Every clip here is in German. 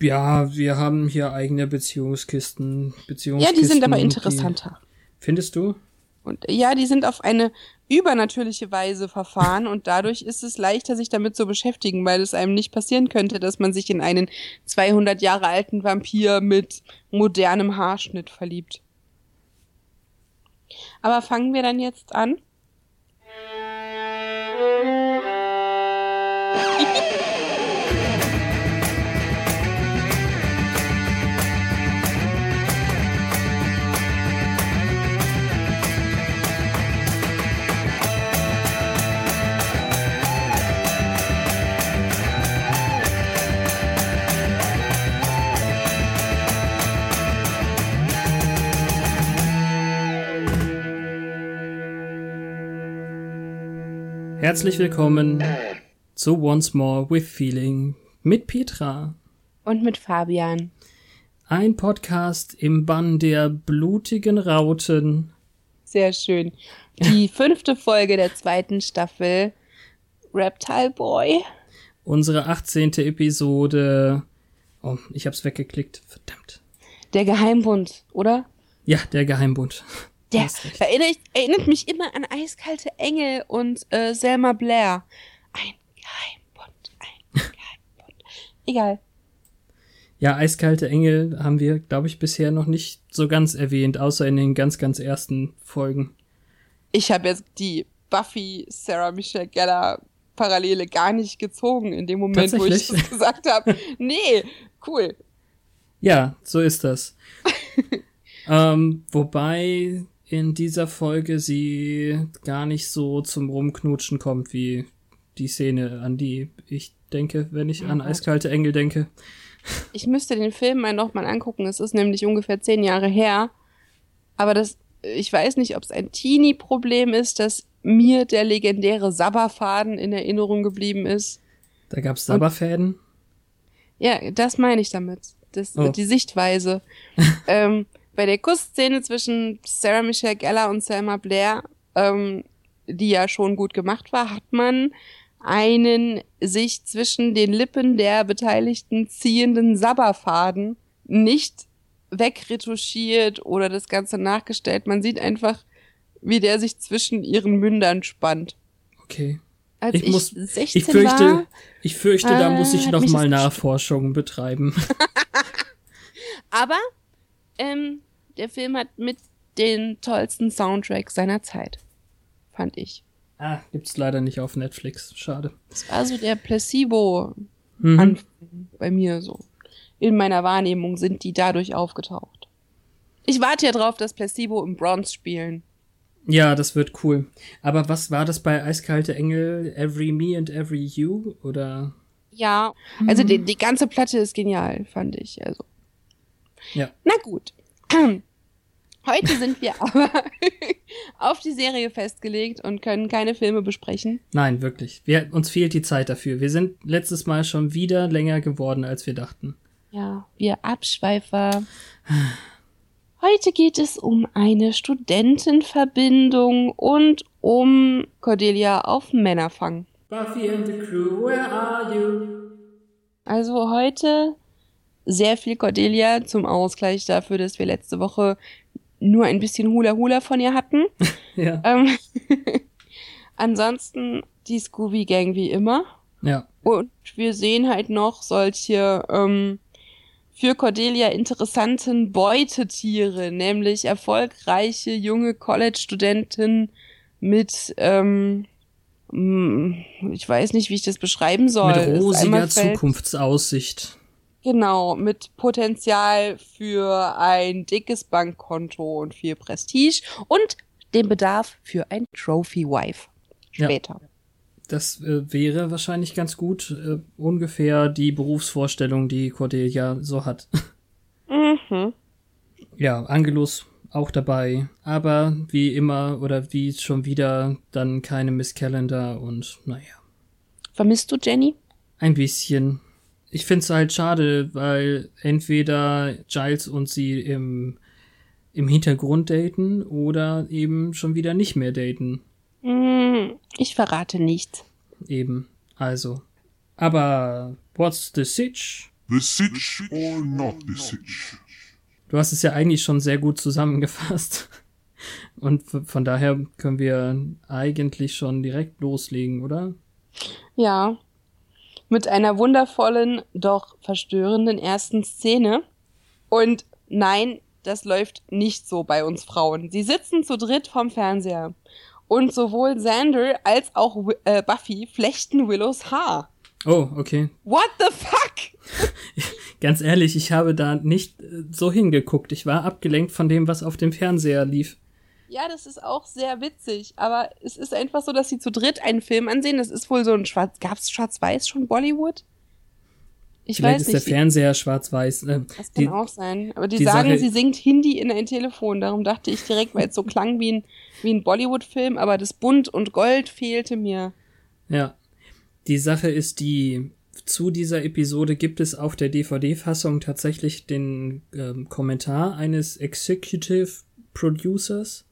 Ja, wir haben hier eigene Beziehungskisten. Beziehungskisten Ja, die sind aber interessanter. Findest du? Und ja, die sind auf eine übernatürliche Weise verfahren und dadurch ist es leichter, sich damit zu beschäftigen, weil es einem nicht passieren könnte, dass man sich in einen 200 Jahre alten Vampir mit modernem Haarschnitt verliebt. Aber fangen wir dann jetzt an? Herzlich willkommen zu Once More with Feeling mit Petra. Und mit Fabian. Ein Podcast im Bann der blutigen Rauten. Sehr schön. Die fünfte Folge der zweiten Staffel Reptile Boy. Unsere 18. Episode. Oh, ich hab's weggeklickt. Verdammt. Der Geheimbund, oder? Ja, der Geheimbund. Der erinnert, erinnert, mich immer an eiskalte Engel und äh, Selma Blair. Ein Geheimbund, ein Geheimbund. Egal. Ja, eiskalte Engel haben wir, glaube ich, bisher noch nicht so ganz erwähnt, außer in den ganz, ganz ersten Folgen. Ich habe jetzt die Buffy Sarah Michelle Geller Parallele gar nicht gezogen in dem Moment, wo ich das gesagt habe. Nee, cool. Ja, so ist das. ähm, wobei in dieser Folge sie gar nicht so zum Rumknutschen kommt, wie die Szene, an die ich denke, wenn ich an eiskalte Engel denke. Ich müsste den Film mal nochmal angucken. Es ist nämlich ungefähr zehn Jahre her. Aber das, ich weiß nicht, ob es ein Teenie-Problem ist, dass mir der legendäre Sabberfaden in Erinnerung geblieben ist. Da gab's Sabberfäden? Ja, das meine ich damit. Das, oh. Die Sichtweise. ähm, bei der Kussszene zwischen Sarah Michelle Geller und Selma Blair, ähm, die ja schon gut gemacht war, hat man einen sich zwischen den Lippen der Beteiligten ziehenden Sabberfaden nicht wegretuschiert oder das Ganze nachgestellt. Man sieht einfach, wie der sich zwischen ihren Mündern spannt. Okay. Als ich, ich muss, 16 ich fürchte, war, ich fürchte, da muss ich noch mal Nachforschungen betreiben. Aber ähm, der Film hat mit den tollsten Soundtrack seiner Zeit. Fand ich. Ah, gibt's leider nicht auf Netflix. Schade. Das war so der Placebo mhm. bei mir so. In meiner Wahrnehmung sind die dadurch aufgetaucht. Ich warte ja drauf, dass Placebo im Bronze spielen. Ja, das wird cool. Aber was war das bei Eiskalte Engel? Every Me and Every You? Oder? Ja, also mhm. die, die ganze Platte ist genial, fand ich. Also. Ja. Na gut. Heute sind wir aber auf die Serie festgelegt und können keine Filme besprechen. Nein, wirklich. Wir, uns fehlt die Zeit dafür. Wir sind letztes Mal schon wieder länger geworden, als wir dachten. Ja, wir Abschweifer. Heute geht es um eine Studentenverbindung und um Cordelia auf Männerfang. Buffy and the crew, where are you? Also heute sehr viel Cordelia zum Ausgleich dafür, dass wir letzte Woche nur ein bisschen Hula Hula von ihr hatten. ja. Ähm, ansonsten die Scooby Gang wie immer. Ja. Und wir sehen halt noch solche ähm, für Cordelia interessanten Beutetiere, nämlich erfolgreiche junge College-Studenten mit, ähm, ich weiß nicht, wie ich das beschreiben soll. Mit rosiger Zukunftsaussicht. Genau, mit Potenzial für ein dickes Bankkonto und viel Prestige und den Bedarf für ein Trophy Wife später. Ja, das äh, wäre wahrscheinlich ganz gut, äh, ungefähr die Berufsvorstellung, die Cordelia so hat. Mhm. Ja, Angelus auch dabei, aber wie immer oder wie schon wieder dann keine Miss Calendar und naja. Vermisst du Jenny? Ein bisschen ich finde es halt schade, weil entweder Giles und sie im, im Hintergrund daten oder eben schon wieder nicht mehr daten. Hm, ich verrate nichts. Eben, also. Aber what's the sitch? The Sitch or not the Sitch? Du hast es ja eigentlich schon sehr gut zusammengefasst. Und von daher können wir eigentlich schon direkt loslegen, oder? Ja. Mit einer wundervollen, doch verstörenden ersten Szene. Und nein, das läuft nicht so bei uns Frauen. Sie sitzen zu dritt vorm Fernseher. Und sowohl Xander als auch äh, Buffy flechten Willows Haar. Oh, okay. What the fuck? Ganz ehrlich, ich habe da nicht äh, so hingeguckt. Ich war abgelenkt von dem, was auf dem Fernseher lief. Ja, das ist auch sehr witzig, aber es ist einfach so, dass sie zu dritt einen Film ansehen. Das ist wohl so ein Schwarz. Gab's Schwarz-Weiß schon Bollywood? Ich Vielleicht weiß ist nicht. der Fernseher schwarz-weiß. Äh, das kann die, auch sein. Aber die, die sagen, Sache, sie singt Hindi in ein Telefon. Darum dachte ich direkt, weil es so klang wie ein, wie ein Bollywood-Film, aber das Bunt und Gold fehlte mir. Ja. Die Sache ist die, zu dieser Episode gibt es auf der DVD-Fassung tatsächlich den ähm, Kommentar eines Executive Producers.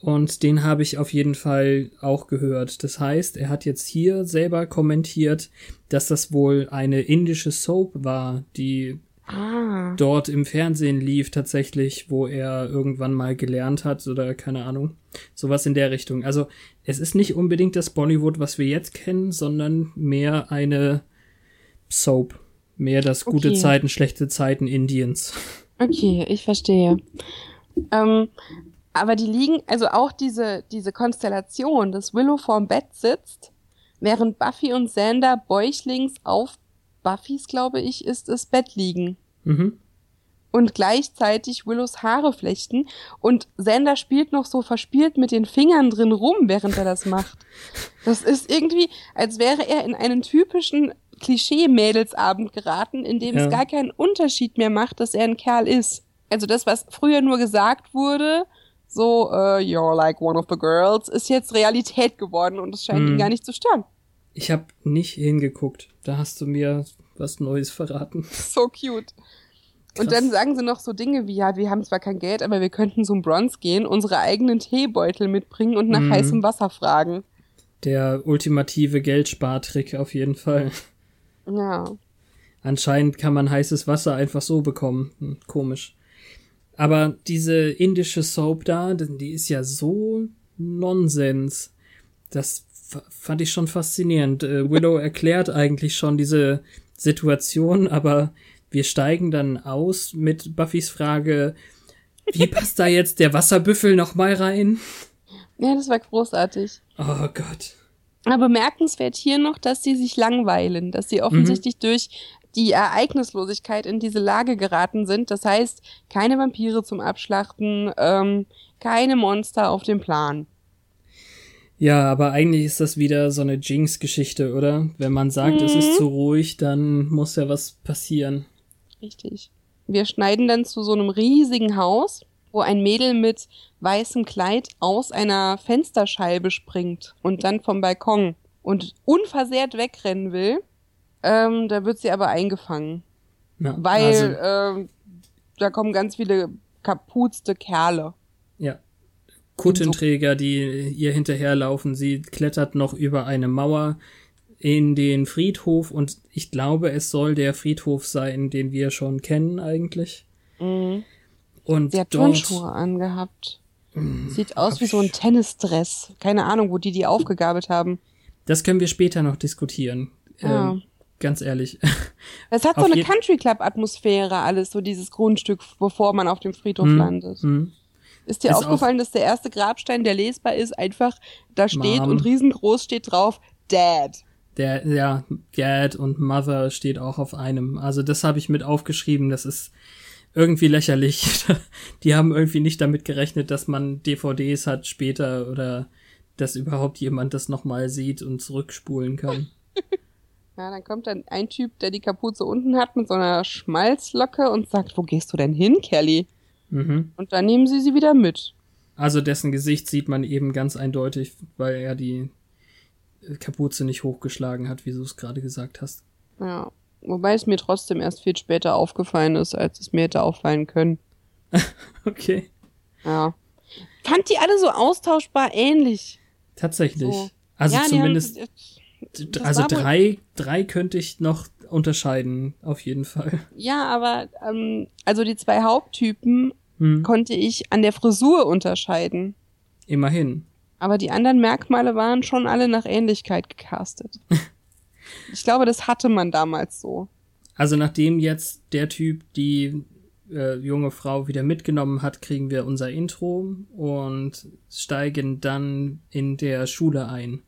Und den habe ich auf jeden Fall auch gehört. Das heißt, er hat jetzt hier selber kommentiert, dass das wohl eine indische Soap war, die ah. dort im Fernsehen lief tatsächlich, wo er irgendwann mal gelernt hat oder keine Ahnung. Sowas in der Richtung. Also es ist nicht unbedingt das Bollywood, was wir jetzt kennen, sondern mehr eine Soap. Mehr das gute okay. Zeiten, schlechte Zeiten Indiens. Okay, ich verstehe. Ähm, aber die liegen, also auch diese, diese Konstellation, dass Willow vorm Bett sitzt, während Buffy und Xander bäuchlings auf Buffys, glaube ich, ist es Bett liegen. Mhm. Und gleichzeitig Willows Haare flechten und Xander spielt noch so verspielt mit den Fingern drin rum, während er das macht. Das ist irgendwie, als wäre er in einen typischen Klischee-Mädelsabend geraten, in dem ja. es gar keinen Unterschied mehr macht, dass er ein Kerl ist. Also das, was früher nur gesagt wurde, so, uh, you're like one of the girls, ist jetzt Realität geworden und es scheint hm. ihn gar nicht zu stören. Ich habe nicht hingeguckt. Da hast du mir was Neues verraten. So cute. Krass. Und dann sagen sie noch so Dinge wie, ja, wir haben zwar kein Geld, aber wir könnten zum Bronze gehen, unsere eigenen Teebeutel mitbringen und nach mm. heißem Wasser fragen. Der ultimative Geldspartrick auf jeden Fall. Ja. Anscheinend kann man heißes Wasser einfach so bekommen. Hm, komisch. Aber diese indische Soap da, die ist ja so Nonsens. Das fand ich schon faszinierend. Äh, Willow erklärt eigentlich schon diese Situation, aber wir steigen dann aus mit Buffys Frage, wie passt da jetzt der Wasserbüffel nochmal rein? Ja, das war großartig. Oh Gott. Aber bemerkenswert hier noch, dass sie sich langweilen, dass sie offensichtlich mhm. durch die Ereignislosigkeit in diese Lage geraten sind. Das heißt, keine Vampire zum Abschlachten, ähm, keine Monster auf dem Plan. Ja, aber eigentlich ist das wieder so eine Jinx-Geschichte, oder? Wenn man sagt, mhm. es ist mhm. zu ruhig, dann muss ja was passieren. Richtig. Wir schneiden dann zu so einem riesigen Haus, wo ein Mädel mit weißem Kleid aus einer Fensterscheibe springt und dann vom Balkon und unversehrt wegrennen will. Ähm, da wird sie aber eingefangen. Ja, weil also, äh, da kommen ganz viele kapuzte Kerle. Ja. Kuttenträger, die ihr hinterherlaufen. Sie klettert noch über eine Mauer in den Friedhof und ich glaube, es soll der Friedhof sein, den wir schon kennen eigentlich. Mhm. Und sie hat dort, Turnschuhe angehabt. Mhm. Sieht aus wie so ein Tennisdress. Keine Ahnung, wo die die aufgegabelt haben. Das können wir später noch diskutieren. Ja. Ähm, ganz ehrlich. Es hat so eine Country Club Atmosphäre alles, so dieses Grundstück, bevor man auf dem Friedhof hm, landet. Hm. Ist dir ist aufgefallen, dass der erste Grabstein, der lesbar ist, einfach da steht Mom. und riesengroß steht drauf Dad. Der ja, Dad und Mother steht auch auf einem. Also das habe ich mit aufgeschrieben, das ist irgendwie lächerlich. Die haben irgendwie nicht damit gerechnet, dass man DVDs hat später oder dass überhaupt jemand das nochmal sieht und zurückspulen kann. Ja, dann kommt dann ein Typ, der die Kapuze unten hat mit so einer Schmalzlocke und sagt, wo gehst du denn hin, Kelly? Mhm. Und dann nehmen sie sie wieder mit. Also dessen Gesicht sieht man eben ganz eindeutig, weil er die Kapuze nicht hochgeschlagen hat, wie du es gerade gesagt hast. Ja, wobei es mir trotzdem erst viel später aufgefallen ist, als es mir hätte auffallen können. okay. Ja. Fand die alle so austauschbar ähnlich. Tatsächlich. So. Also ja, zumindest. Haben, also drei, drei könnte ich noch unterscheiden, auf jeden Fall. Ja, aber ähm, also die zwei Haupttypen hm. konnte ich an der Frisur unterscheiden. Immerhin. Aber die anderen Merkmale waren schon alle nach Ähnlichkeit gecastet. ich glaube, das hatte man damals so. Also nachdem jetzt der Typ die äh, junge Frau wieder mitgenommen hat, kriegen wir unser Intro und steigen dann in der Schule ein,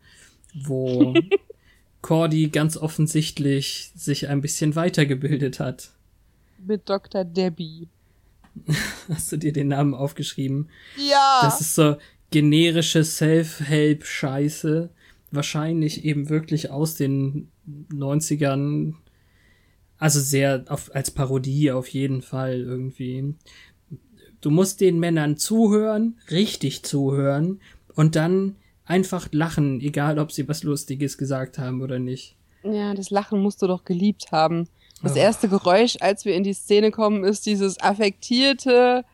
wo Cordy ganz offensichtlich sich ein bisschen weitergebildet hat. Mit Dr. Debbie. Hast du dir den Namen aufgeschrieben? Ja. Das ist so generische Self-Help-Scheiße. Wahrscheinlich eben wirklich aus den 90ern. Also sehr auf, als Parodie auf jeden Fall irgendwie. Du musst den Männern zuhören, richtig zuhören und dann einfach lachen, egal ob sie was Lustiges gesagt haben oder nicht. Ja, das Lachen musst du doch geliebt haben. Das erste Geräusch, als wir in die Szene kommen, ist dieses affektierte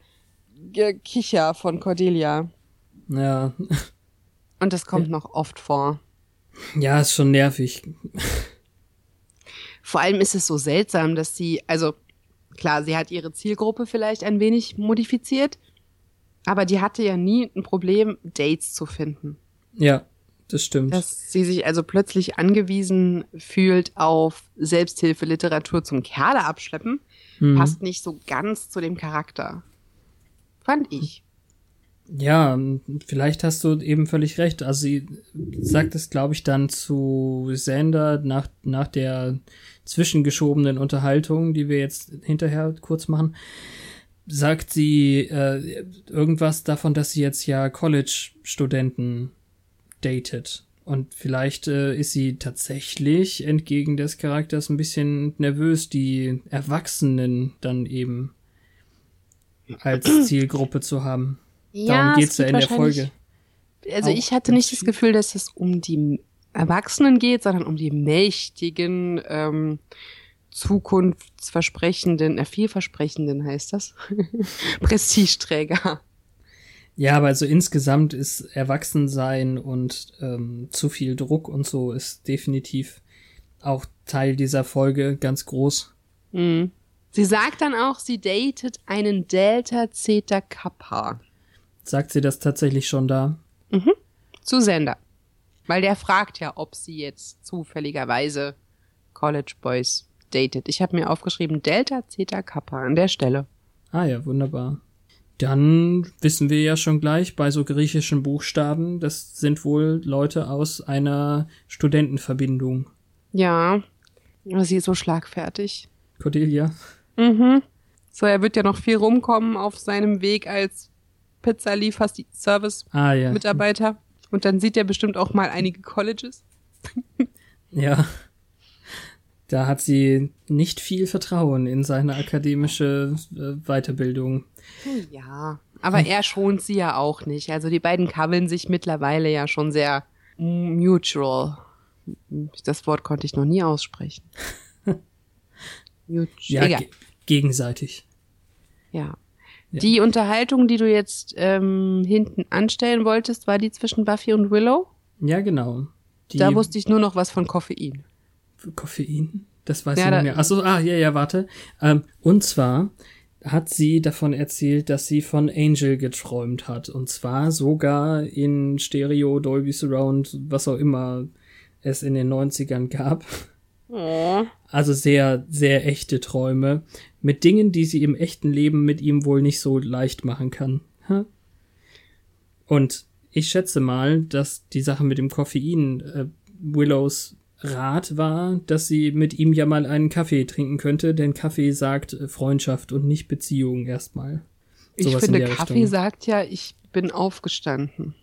Kicher von Cordelia. Ja. Und das kommt noch oft vor. Ja, ist schon nervig. Vor allem ist es so seltsam, dass sie, also klar, sie hat ihre Zielgruppe vielleicht ein wenig modifiziert, aber die hatte ja nie ein Problem, Dates zu finden. Ja, das stimmt. Dass sie sich also plötzlich angewiesen fühlt auf Selbsthilfeliteratur zum Kerle abschleppen, mhm. passt nicht so ganz zu dem Charakter. Fand ich. Ja, vielleicht hast du eben völlig recht. Also sie sagt es, glaube ich, dann zu Sander nach, nach der zwischengeschobenen Unterhaltung, die wir jetzt hinterher kurz machen, sagt sie äh, irgendwas davon, dass sie jetzt ja College-Studenten datet. Und vielleicht äh, ist sie tatsächlich entgegen des Charakters ein bisschen nervös, die Erwachsenen dann eben als Zielgruppe zu haben. Ja, Darum geht's ja in der Folge. Also ich hatte nicht das Gefühl, dass es um die Erwachsenen geht, sondern um die mächtigen, ähm, zukunftsversprechenden, äh, vielversprechenden heißt das, Prestigeträger. Ja, aber also insgesamt ist Erwachsensein und ähm, zu viel Druck und so ist definitiv auch Teil dieser Folge ganz groß. Mhm. Sie sagt dann auch, sie datet einen Delta Zeta Kappa. Sagt sie das tatsächlich schon da? Mhm. Zu Sender. Weil der fragt ja, ob sie jetzt zufälligerweise College Boys datet. Ich habe mir aufgeschrieben Delta Zeta Kappa an der Stelle. Ah ja, wunderbar. Dann wissen wir ja schon gleich bei so griechischen Buchstaben, das sind wohl Leute aus einer Studentenverbindung. Ja, sie ist so schlagfertig. Cordelia. Mhm. So, er wird ja noch viel rumkommen auf seinem Weg als Pizza-Liefer-Service-Mitarbeiter. Ah, ja. Und dann sieht er bestimmt auch mal einige Colleges. ja. Da hat sie nicht viel Vertrauen in seine akademische äh, Weiterbildung. Ja, aber er schont sie ja auch nicht. Also die beiden kabbeln sich mittlerweile ja schon sehr mutual. Das Wort konnte ich noch nie aussprechen. mutual. Ja, ge gegenseitig. Ja. ja. Die Unterhaltung, die du jetzt ähm, hinten anstellen wolltest, war die zwischen Buffy und Willow? Ja, genau. Die da wusste ich nur noch was von Koffein. Koffein? Das weiß ja, ich nicht mehr. Achso, ah, ja, ja, warte. Ähm, und zwar hat sie davon erzählt, dass sie von Angel geträumt hat. Und zwar sogar in Stereo, Dolby Surround, was auch immer es in den 90ern gab. Oh. Also sehr, sehr echte Träume. Mit Dingen, die sie im echten Leben mit ihm wohl nicht so leicht machen kann. Und ich schätze mal, dass die Sache mit dem Koffein äh, Willows Rat war, dass sie mit ihm ja mal einen Kaffee trinken könnte, denn Kaffee sagt äh, Freundschaft und nicht Beziehung erstmal. ich finde, Kaffee Richtung. sagt ja, ich bin aufgestanden.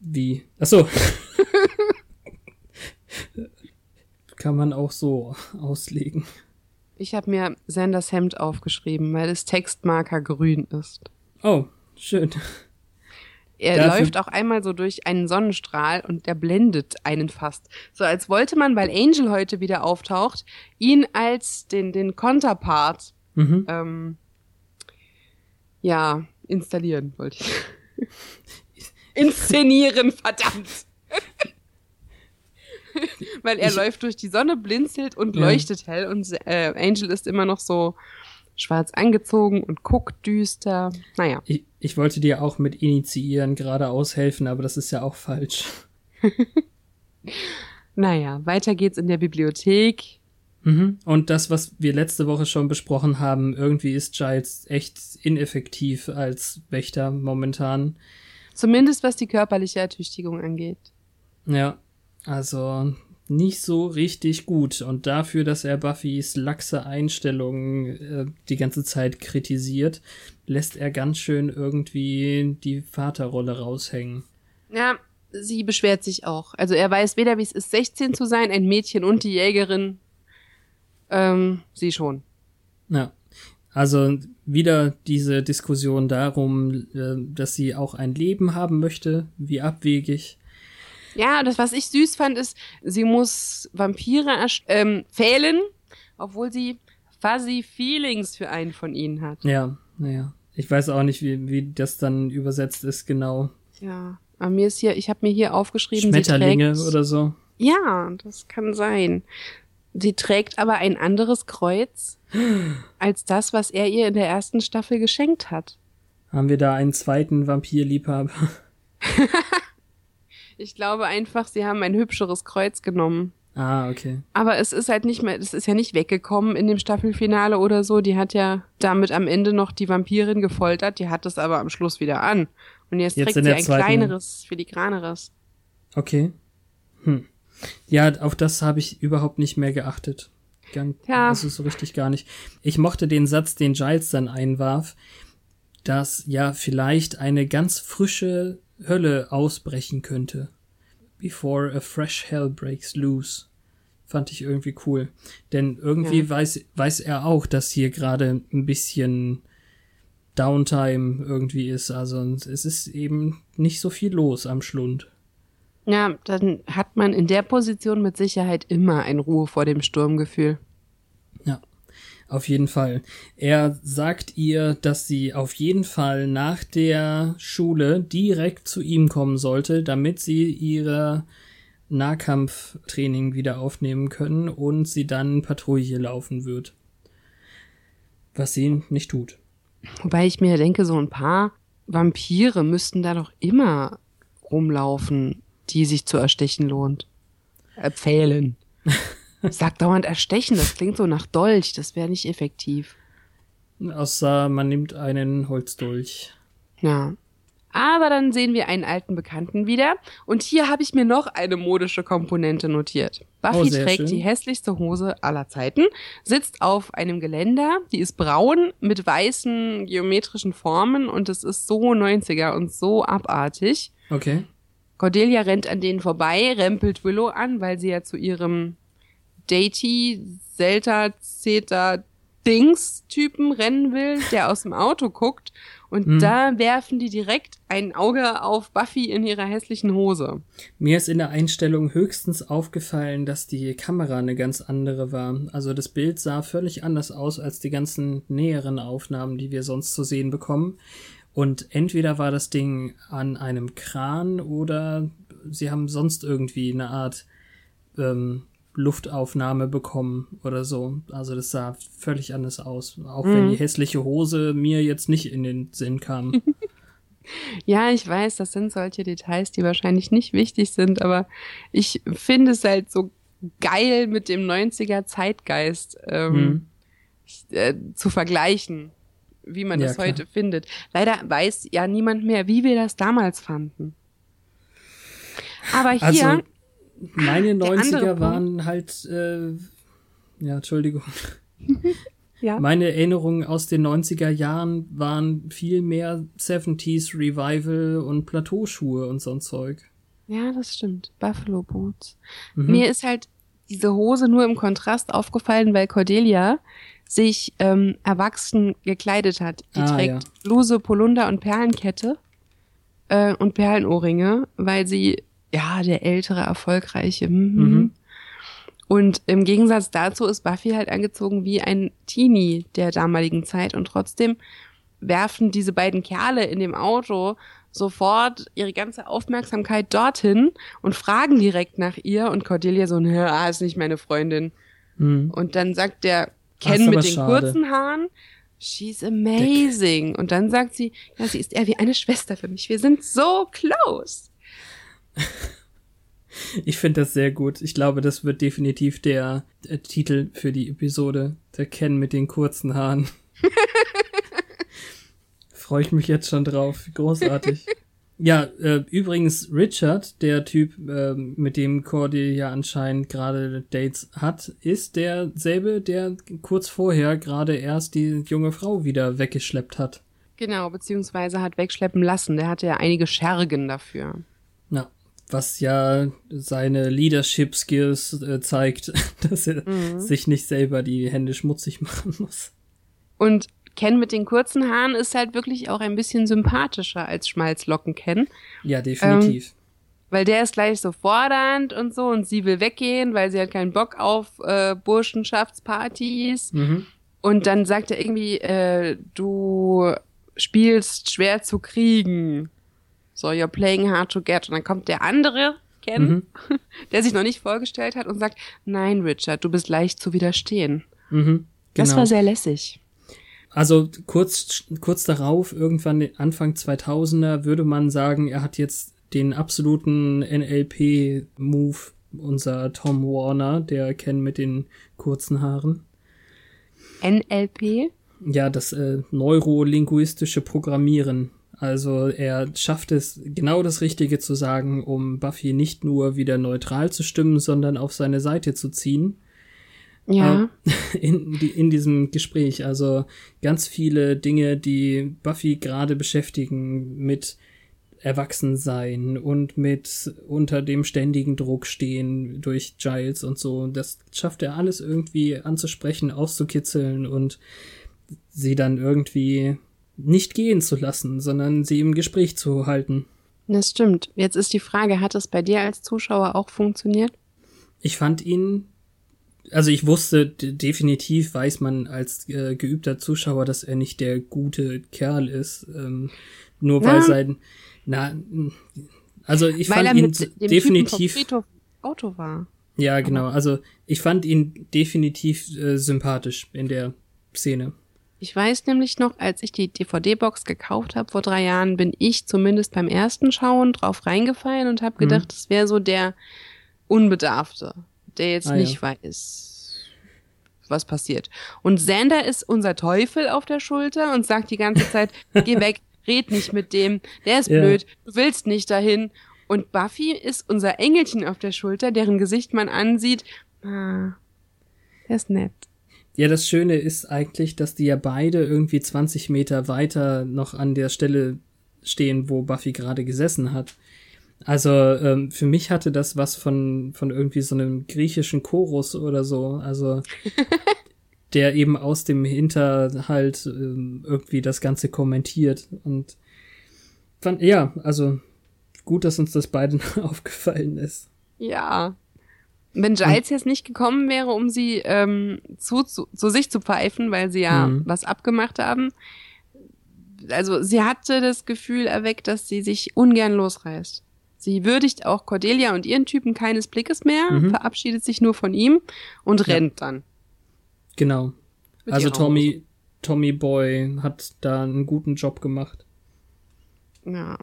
Wie? Ach so. Kann man auch so auslegen. Ich habe mir Sanders Hemd aufgeschrieben, weil das Textmarker grün ist. Oh, schön. Er Dafür läuft auch einmal so durch einen Sonnenstrahl und der blendet einen fast. So als wollte man, weil Angel heute wieder auftaucht, ihn als den, den Konterpart mhm. ähm, ja, installieren, wollte ich. Inszenieren, verdammt. Weil er ich, läuft durch die Sonne, blinzelt und ja. leuchtet hell und äh, Angel ist immer noch so schwarz angezogen und guckt düster. Naja. Ich, ich wollte dir auch mit initiieren, geradeaus helfen, aber das ist ja auch falsch. naja, weiter geht's in der Bibliothek. Mhm. Und das, was wir letzte Woche schon besprochen haben, irgendwie ist Giles echt ineffektiv als Wächter momentan. Zumindest was die körperliche Ertüchtigung angeht. Ja, also nicht so richtig gut. Und dafür, dass er Buffys laxe Einstellungen äh, die ganze Zeit kritisiert, lässt er ganz schön irgendwie die Vaterrolle raushängen. Ja, sie beschwert sich auch. Also er weiß weder, wie es ist, 16 zu sein, ein Mädchen und die Jägerin ähm, sie schon. Ja. Also wieder diese Diskussion darum, äh, dass sie auch ein Leben haben möchte, wie abwegig. Ja, das, was ich süß fand, ist, sie muss Vampire ähm, fehlen, obwohl sie fuzzy Feelings für einen von ihnen hat. Ja, naja. Ich weiß auch nicht, wie, wie das dann übersetzt ist, genau. Ja, aber mir ist hier, ich habe mir hier aufgeschrieben, Schmetterlinge oder so. Ja, das kann sein. Sie trägt aber ein anderes Kreuz als das, was er ihr in der ersten Staffel geschenkt hat. Haben wir da einen zweiten Vampirliebhaber? ich glaube einfach, sie haben ein hübscheres Kreuz genommen. Ah, okay. Aber es ist halt nicht mehr, es ist ja nicht weggekommen in dem Staffelfinale oder so. Die hat ja damit am Ende noch die Vampirin gefoltert, die hat es aber am Schluss wieder an. Und jetzt, jetzt trägt sie ein zweiten... kleineres, filigraneres. Okay. Hm. Ja, auf das habe ich überhaupt nicht mehr geachtet. Ganz, ja. Also so richtig gar nicht. Ich mochte den Satz, den Giles dann einwarf, dass ja vielleicht eine ganz frische Hölle ausbrechen könnte. Before a fresh hell breaks loose. Fand ich irgendwie cool. Denn irgendwie ja. weiß, weiß er auch, dass hier gerade ein bisschen Downtime irgendwie ist. Also es ist eben nicht so viel los am Schlund. Ja, dann hat man in der Position mit Sicherheit immer ein Ruhe vor dem Sturmgefühl. Auf jeden Fall. Er sagt ihr, dass sie auf jeden Fall nach der Schule direkt zu ihm kommen sollte, damit sie ihre Nahkampftraining wieder aufnehmen können und sie dann Patrouille laufen wird. Was sie nicht tut. Wobei ich mir denke, so ein paar Vampire müssten da doch immer rumlaufen die sich zu erstechen lohnt. Empfehlen. Sag dauernd erstechen, das klingt so nach Dolch, das wäre nicht effektiv. Außer man nimmt einen Holzdolch. Ja. Aber dann sehen wir einen alten Bekannten wieder. Und hier habe ich mir noch eine modische Komponente notiert. Buffy oh, trägt schön. die hässlichste Hose aller Zeiten, sitzt auf einem Geländer, die ist braun mit weißen geometrischen Formen und es ist so 90er und so abartig. Okay. Cordelia rennt an denen vorbei, rempelt Willow an, weil sie ja zu ihrem Datey, Zelta, Zeta, Dings-Typen rennen will, der aus dem Auto guckt. Und hm. da werfen die direkt ein Auge auf Buffy in ihrer hässlichen Hose. Mir ist in der Einstellung höchstens aufgefallen, dass die Kamera eine ganz andere war. Also das Bild sah völlig anders aus als die ganzen näheren Aufnahmen, die wir sonst zu sehen bekommen. Und entweder war das Ding an einem Kran oder sie haben sonst irgendwie eine Art ähm, Luftaufnahme bekommen oder so. Also das sah völlig anders aus. Auch mhm. wenn die hässliche Hose mir jetzt nicht in den Sinn kam. ja, ich weiß, das sind solche Details, die wahrscheinlich nicht wichtig sind, aber ich finde es halt so geil mit dem 90er Zeitgeist ähm, mhm. äh, zu vergleichen wie man ja, das heute findet. Leider weiß ja niemand mehr, wie wir das damals fanden. Aber hier. Also, meine 90er waren halt, äh, ja, Entschuldigung. ja. Meine Erinnerungen aus den 90er Jahren waren viel mehr 70s Revival und Plateauschuhe und so ein Zeug. Ja, das stimmt. Buffalo Boots. Mhm. Mir ist halt diese Hose nur im Kontrast aufgefallen, weil Cordelia sich ähm, erwachsen gekleidet hat. Die ah, trägt ja. Bluse, Polunder und Perlenkette äh, und Perlenohrringe, weil sie, ja, der ältere, erfolgreiche. Mhm. mhm. Und im Gegensatz dazu ist Buffy halt angezogen wie ein Teenie der damaligen Zeit und trotzdem werfen diese beiden Kerle in dem Auto sofort ihre ganze Aufmerksamkeit dorthin und fragen direkt nach ihr und Cordelia so, ah, ist nicht meine Freundin. Mhm. Und dann sagt der Ken mit den schade. kurzen Haaren, she's amazing. Und dann sagt sie, ja, sie ist eher wie eine Schwester für mich. Wir sind so close. Ich finde das sehr gut. Ich glaube, das wird definitiv der, der Titel für die Episode. Der Ken mit den kurzen Haaren. Freue ich mich jetzt schon drauf. Großartig. ja, äh, übrigens, Richard, der Typ, äh, mit dem Cordy ja anscheinend gerade Dates hat, ist derselbe, der kurz vorher gerade erst die junge Frau wieder weggeschleppt hat. Genau, beziehungsweise hat wegschleppen lassen. Der hatte ja einige Schergen dafür. Was ja seine Leadership Skills äh, zeigt, dass er mhm. sich nicht selber die Hände schmutzig machen muss. Und Ken mit den kurzen Haaren ist halt wirklich auch ein bisschen sympathischer als Schmalzlocken Ken. Ja, definitiv. Ähm, weil der ist gleich so fordernd und so und sie will weggehen, weil sie hat keinen Bock auf äh, Burschenschaftspartys. Mhm. Und dann sagt er irgendwie, äh, du spielst schwer zu kriegen. So, you're playing hard to get. Und dann kommt der andere, Ken, mhm. der sich noch nicht vorgestellt hat und sagt, nein, Richard, du bist leicht zu widerstehen. Mhm, genau. Das war sehr lässig. Also kurz, kurz darauf, irgendwann Anfang 2000er, würde man sagen, er hat jetzt den absoluten NLP-Move, unser Tom Warner, der kennt mit den kurzen Haaren. NLP? Ja, das äh, neurolinguistische Programmieren. Also er schafft es, genau das Richtige zu sagen, um Buffy nicht nur wieder neutral zu stimmen, sondern auf seine Seite zu ziehen. Ja. Äh, in, in diesem Gespräch. Also ganz viele Dinge, die Buffy gerade beschäftigen mit Erwachsensein und mit unter dem ständigen Druck stehen durch Giles und so. Das schafft er alles irgendwie anzusprechen, auszukitzeln und sie dann irgendwie nicht gehen zu lassen, sondern sie im Gespräch zu halten. Das stimmt. Jetzt ist die Frage, hat es bei dir als Zuschauer auch funktioniert? Ich fand ihn also ich wusste definitiv, weiß man als äh, geübter Zuschauer, dass er nicht der gute Kerl ist. Ähm, nur weil ja. sein, na, also ich weil fand ihn definitiv. Auto war. Ja, genau. Also ich fand ihn definitiv äh, sympathisch in der Szene. Ich weiß nämlich noch, als ich die DVD-Box gekauft habe vor drei Jahren, bin ich zumindest beim ersten Schauen drauf reingefallen und habe gedacht, mhm. das wäre so der Unbedarfte der jetzt ah, nicht ja. weiß, was passiert. Und Sander ist unser Teufel auf der Schulter und sagt die ganze Zeit, geh weg, red nicht mit dem, der ist ja. blöd, du willst nicht dahin. Und Buffy ist unser Engelchen auf der Schulter, deren Gesicht man ansieht. Ah, der ist nett. Ja, das Schöne ist eigentlich, dass die ja beide irgendwie 20 Meter weiter noch an der Stelle stehen, wo Buffy gerade gesessen hat. Also ähm, für mich hatte das was von, von irgendwie so einem griechischen Chorus oder so. Also der eben aus dem Hinterhalt ähm, irgendwie das Ganze kommentiert. Und fand, ja, also gut, dass uns das beiden aufgefallen ist. Ja. Wenn Giles jetzt nicht gekommen wäre, um sie ähm, zu, zu, zu sich zu pfeifen, weil sie ja mhm. was abgemacht haben, also sie hatte das Gefühl erweckt, dass sie sich ungern losreißt. Sie würdigt auch Cordelia und ihren Typen keines Blickes mehr, mhm. verabschiedet sich nur von ihm und ja. rennt dann. Genau. Mit also Tommy, Tommy Boy hat da einen guten Job gemacht. Ja.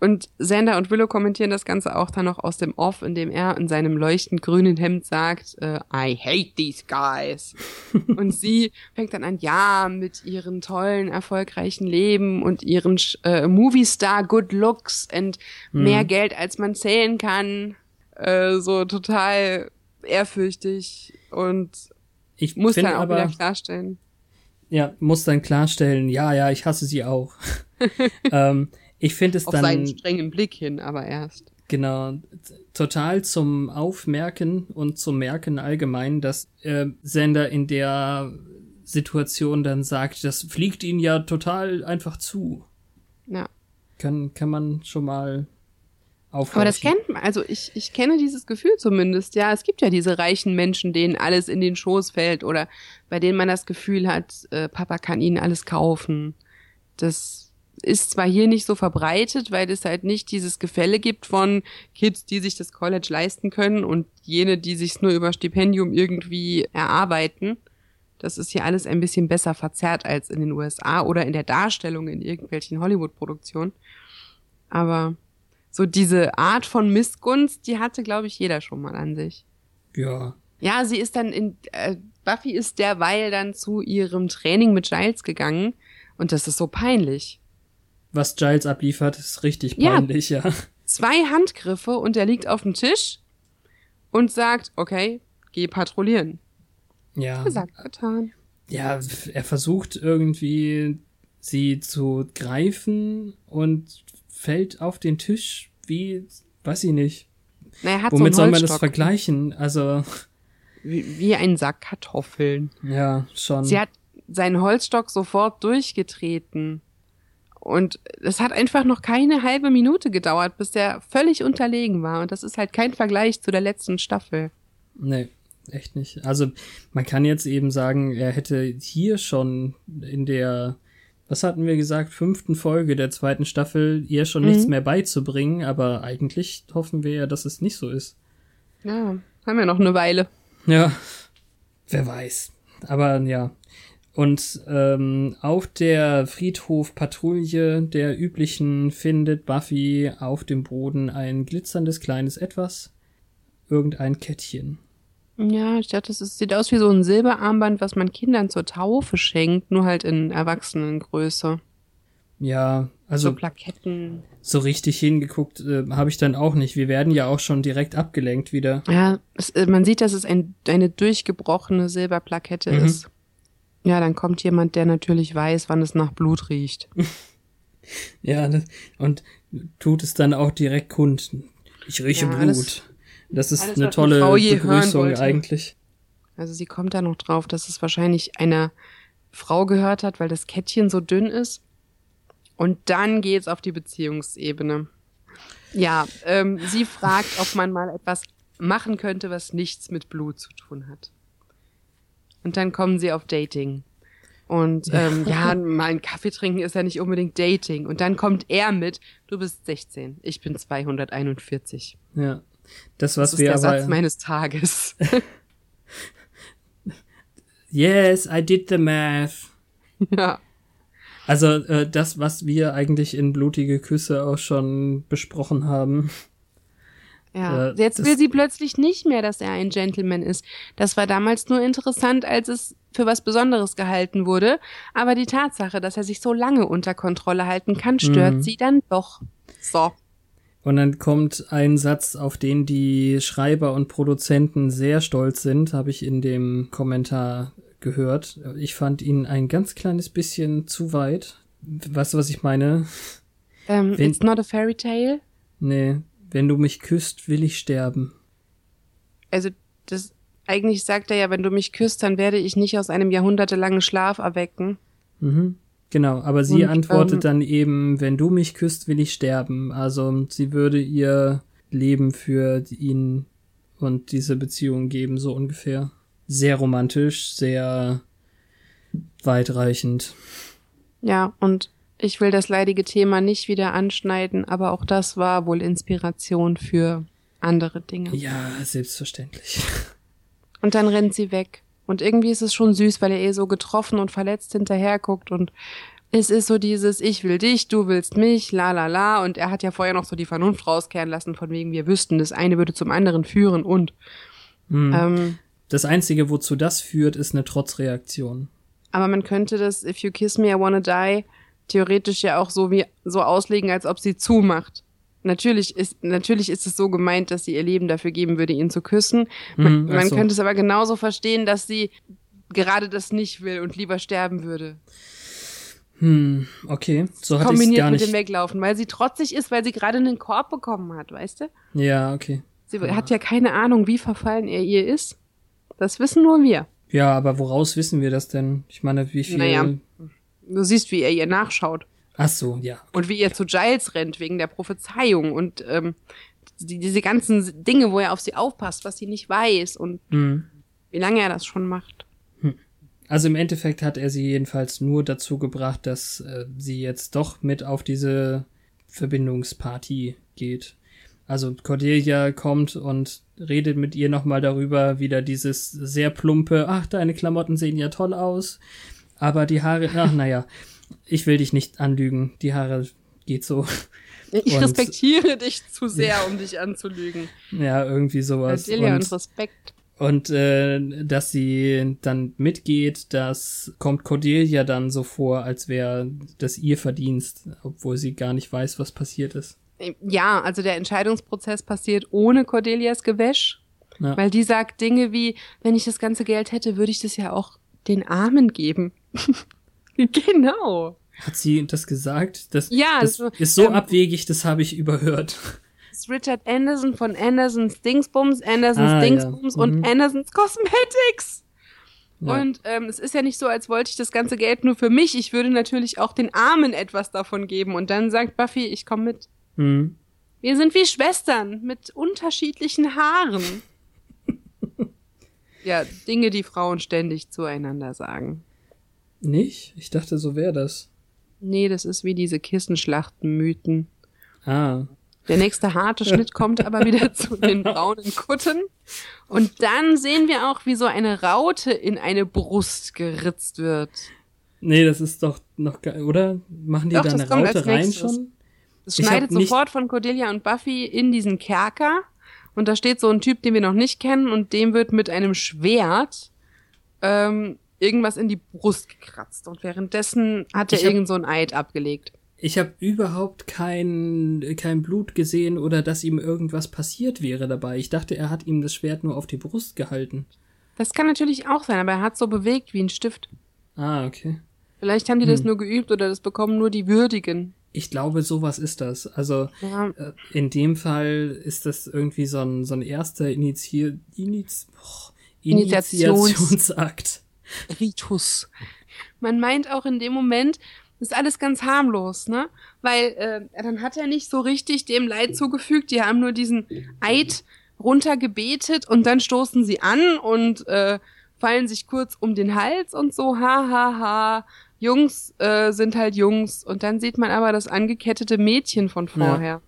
Und Sander und Willow kommentieren das Ganze auch dann noch aus dem Off, indem er in seinem leuchtend grünen Hemd sagt, äh, I hate these guys. und sie fängt dann an, ja, mit ihren tollen, erfolgreichen Leben und ihren äh, Movie-Star Good Looks und mhm. mehr Geld, als man zählen kann, äh, so total ehrfürchtig und ich muss dann auch aber, wieder klarstellen. Ja, muss dann klarstellen, ja, ja, ich hasse sie auch. ähm, ich finde es Auf dann. Auf seinen strengen Blick hin, aber erst. Genau, total zum Aufmerken und zum Merken allgemein, dass äh, Sender in der Situation dann sagt, das fliegt ihnen ja total einfach zu. Ja. Kann, kann man schon mal aufhorchen. Aber das kennt man, also ich, ich kenne dieses Gefühl zumindest, ja. Es gibt ja diese reichen Menschen, denen alles in den Schoß fällt oder bei denen man das Gefühl hat, äh, Papa kann ihnen alles kaufen. Das ist zwar hier nicht so verbreitet, weil es halt nicht dieses Gefälle gibt von Kids, die sich das College leisten können und jene, die sich nur über Stipendium irgendwie erarbeiten. Das ist hier alles ein bisschen besser verzerrt als in den USA oder in der Darstellung in irgendwelchen Hollywood-Produktionen. Aber so diese Art von Missgunst, die hatte, glaube ich, jeder schon mal an sich. Ja. Ja, sie ist dann in, äh, Buffy ist derweil dann zu ihrem Training mit Giles gegangen und das ist so peinlich. Was Giles abliefert, ist richtig peinlich, ja. ja. Zwei Handgriffe und er liegt auf dem Tisch und sagt, okay, geh patrouillieren. Ja. Gesagt, getan. Ja, er versucht irgendwie sie zu greifen und fällt auf den Tisch wie, weiß ich nicht. Na, er hat Womit so soll man das vergleichen? Also, Wie, wie ein Sack Kartoffeln. ja, schon. Sie hat seinen Holzstock sofort durchgetreten. Und es hat einfach noch keine halbe Minute gedauert, bis der völlig unterlegen war. Und das ist halt kein Vergleich zu der letzten Staffel. Nee, echt nicht. Also, man kann jetzt eben sagen, er hätte hier schon in der, was hatten wir gesagt, fünften Folge der zweiten Staffel ihr schon nichts Mhm. mehr beizubringen, aber eigentlich hoffen wir ja, dass es nicht so ist. Ja, haben wir noch eine Weile. Ja, wer weiß. Aber ja. Und ähm, auf der Friedhofpatrouille der üblichen findet Buffy auf dem Boden ein glitzerndes kleines Etwas. Irgendein Kettchen. Ja, ich dachte, es sieht aus wie so ein Silberarmband, was man Kindern zur Taufe schenkt, nur halt in Erwachsenengröße. Ja, also so Plaketten. so richtig hingeguckt äh, habe ich dann auch nicht. Wir werden ja auch schon direkt abgelenkt wieder. Ja, es, äh, man sieht, dass es ein, eine durchgebrochene Silberplakette Mhm. ist. Ja, dann kommt jemand, der natürlich weiß, wann es nach Blut riecht. Ja, das, und tut es dann auch direkt kund. Ich rieche Ja, Blut. alles- das ist alles, eine tolle Begrüßung eigentlich. Also sie kommt da noch drauf, dass es wahrscheinlich einer Frau gehört hat, weil das Kettchen so dünn ist. Und dann geht's auf die Beziehungsebene. Ja, ähm, sie fragt, ob man mal etwas machen könnte, was nichts mit Blut zu tun hat. Und dann kommen sie auf Dating. Und ähm, ja, mal einen Kaffee trinken ist ja nicht unbedingt Dating. Und dann kommt er mit, du bist 16, ich bin 241. Ja. Das, Das was ist wir der aber. Satz meines Tages. yes, I did the math. ja. Also äh, das, was wir eigentlich in blutige Küsse auch schon besprochen haben. Ja, Äh, jetzt will sie plötzlich nicht mehr, dass er ein Gentleman ist. Das war damals nur interessant, als es für was Besonderes gehalten wurde. Aber die Tatsache, dass er sich so lange unter Kontrolle halten kann, stört Mhm. sie dann doch. So. Und dann kommt ein Satz, auf den die Schreiber und Produzenten sehr stolz sind, habe ich in dem Kommentar gehört. Ich fand ihn ein ganz kleines bisschen zu weit. Weißt du, was ich meine? Ähm, Wenn- it's not a fairy tale. Nee, wenn du mich küsst, will ich sterben. Also, das, eigentlich sagt er ja, wenn du mich küsst, dann werde ich nicht aus einem jahrhundertelangen Schlaf erwecken. Mhm. Genau, aber sie Und, antwortet ähm, dann eben, wenn du mich küsst, will ich sterben. Also sie würde ihr Leben für ihn und diese Beziehung geben, so ungefähr. Sehr romantisch, sehr weitreichend. Ja, und ich will das leidige Thema nicht wieder anschneiden, aber auch das war wohl Inspiration für andere Dinge. Ja, selbstverständlich. Und dann rennt sie weg. Und irgendwie ist es schon süß, weil er eh so getroffen und verletzt hinterherguckt und es ist so dieses, ich will dich, du willst mich, la la la. Und er hat ja vorher noch so die Vernunft rauskehren lassen, von wegen wir wüssten, das eine würde zum anderen führen und. Hm. Ähm, Das Einzige, wozu das führt, ist eine Trotzreaktion. aber man könnte das If you kiss me, I wanna die theoretisch ja auch so wie so auslegen, als ob sie zumacht. Natürlich ist, natürlich ist es so gemeint, dass sie ihr Leben dafür geben würde, ihn zu küssen. Man, Mhm, man so. könnte es aber genauso verstehen, dass sie gerade das nicht will und lieber sterben würde. Hm, okay. So hatte ich Kombiniert gar mit dem nicht. Weglaufen, weil sie trotzig ist, weil sie gerade einen Korb bekommen hat, weißt du? Ja, okay. Sie hat ja keine Ahnung, wie verfallen er ihr ist. Das wissen nur wir. Ja, aber woraus wissen wir das denn? Ich meine, wie viel. Naja. Du siehst, wie er ihr nachschaut. Ach so, ja. Und wie er zu Giles rennt wegen der Prophezeiung und ähm, die, diese ganzen Dinge, wo er auf sie aufpasst, was sie nicht weiß und mhm. wie lange er das schon macht. Hm. Also im Endeffekt hat er sie jedenfalls nur dazu gebracht, dass äh, sie jetzt doch mit auf diese Verbindungsparty geht. Also Cordelia kommt und redet mit ihr nochmal darüber, wieder dieses sehr plumpe, ach, deine Klamotten sehen ja toll aus, aber die Haare, ach, naja, ich will dich nicht anlügen, die Haare geht so. Ich und, respektiere dich zu sehr, um dich anzulügen. Ja, irgendwie sowas. Cordelia und, und Respekt. Und äh, dass sie dann mitgeht, das kommt Cordelia dann so vor, als wäre das ihr Verdienst, obwohl sie gar nicht weiß, was passiert ist. Ja, also der Entscheidungsprozess passiert ohne Cordelias Gewäsch. Ja. Weil die sagt Dinge wie, wenn ich das ganze Geld hätte, würde ich das ja auch den Armen geben. genau. Hat sie das gesagt? Das, ja, das also, ist so ähm, abwegig, das habe ich überhört. Das ist Richard Anderson von Andersons Dingsbums, Andersons ah, Dingsbums ja. und mhm. Andersons Cosmetics. Ja. Und ähm, es ist ja nicht so, als wollte ich das ganze Geld nur für mich. Ich würde natürlich auch den Armen etwas davon geben. Und dann sagt Buffy, ich komme mit. Mhm. Wir sind wie Schwestern mit unterschiedlichen Haaren. ja, Dinge, die Frauen ständig zueinander sagen. Nicht? Ich dachte, so wäre das. Nee, das ist wie diese Kissenschlachten-Mythen. Ah. Der nächste harte Schnitt kommt aber wieder zu den braunen Kutten. Und dann sehen wir auch, wie so eine Raute in eine Brust geritzt wird. Nee, das ist doch noch, oder? Machen die doch, da eine Raute rein schon? Es schneidet sofort von Cordelia und Buffy in diesen Kerker und da steht so ein Typ, den wir noch nicht kennen und dem wird mit einem Schwert ähm, irgendwas in die Brust gekratzt und währenddessen hat er irgend so ein Eid abgelegt. Ich habe überhaupt kein, kein Blut gesehen oder dass ihm irgendwas passiert wäre dabei. Ich dachte, er hat ihm das Schwert nur auf die Brust gehalten. Das kann natürlich auch sein, aber er hat so bewegt wie ein Stift. Ah, okay. Vielleicht haben die hm. das nur geübt oder das bekommen nur die Würdigen. Ich glaube, sowas ist das. Also ja. äh, in dem Fall ist das irgendwie so ein, so ein erster Initiier, Iniz, oh, Initiationsakt. Ritus. Man meint auch in dem Moment, ist alles ganz harmlos, ne? Weil äh, dann hat er nicht so richtig dem Leid zugefügt. Die haben nur diesen Eid runtergebetet und dann stoßen sie an und äh, fallen sich kurz um den Hals und so, ha, ha, ha. Jungs äh, sind halt Jungs. Und dann sieht man aber das angekettete Mädchen von vorher. Ja.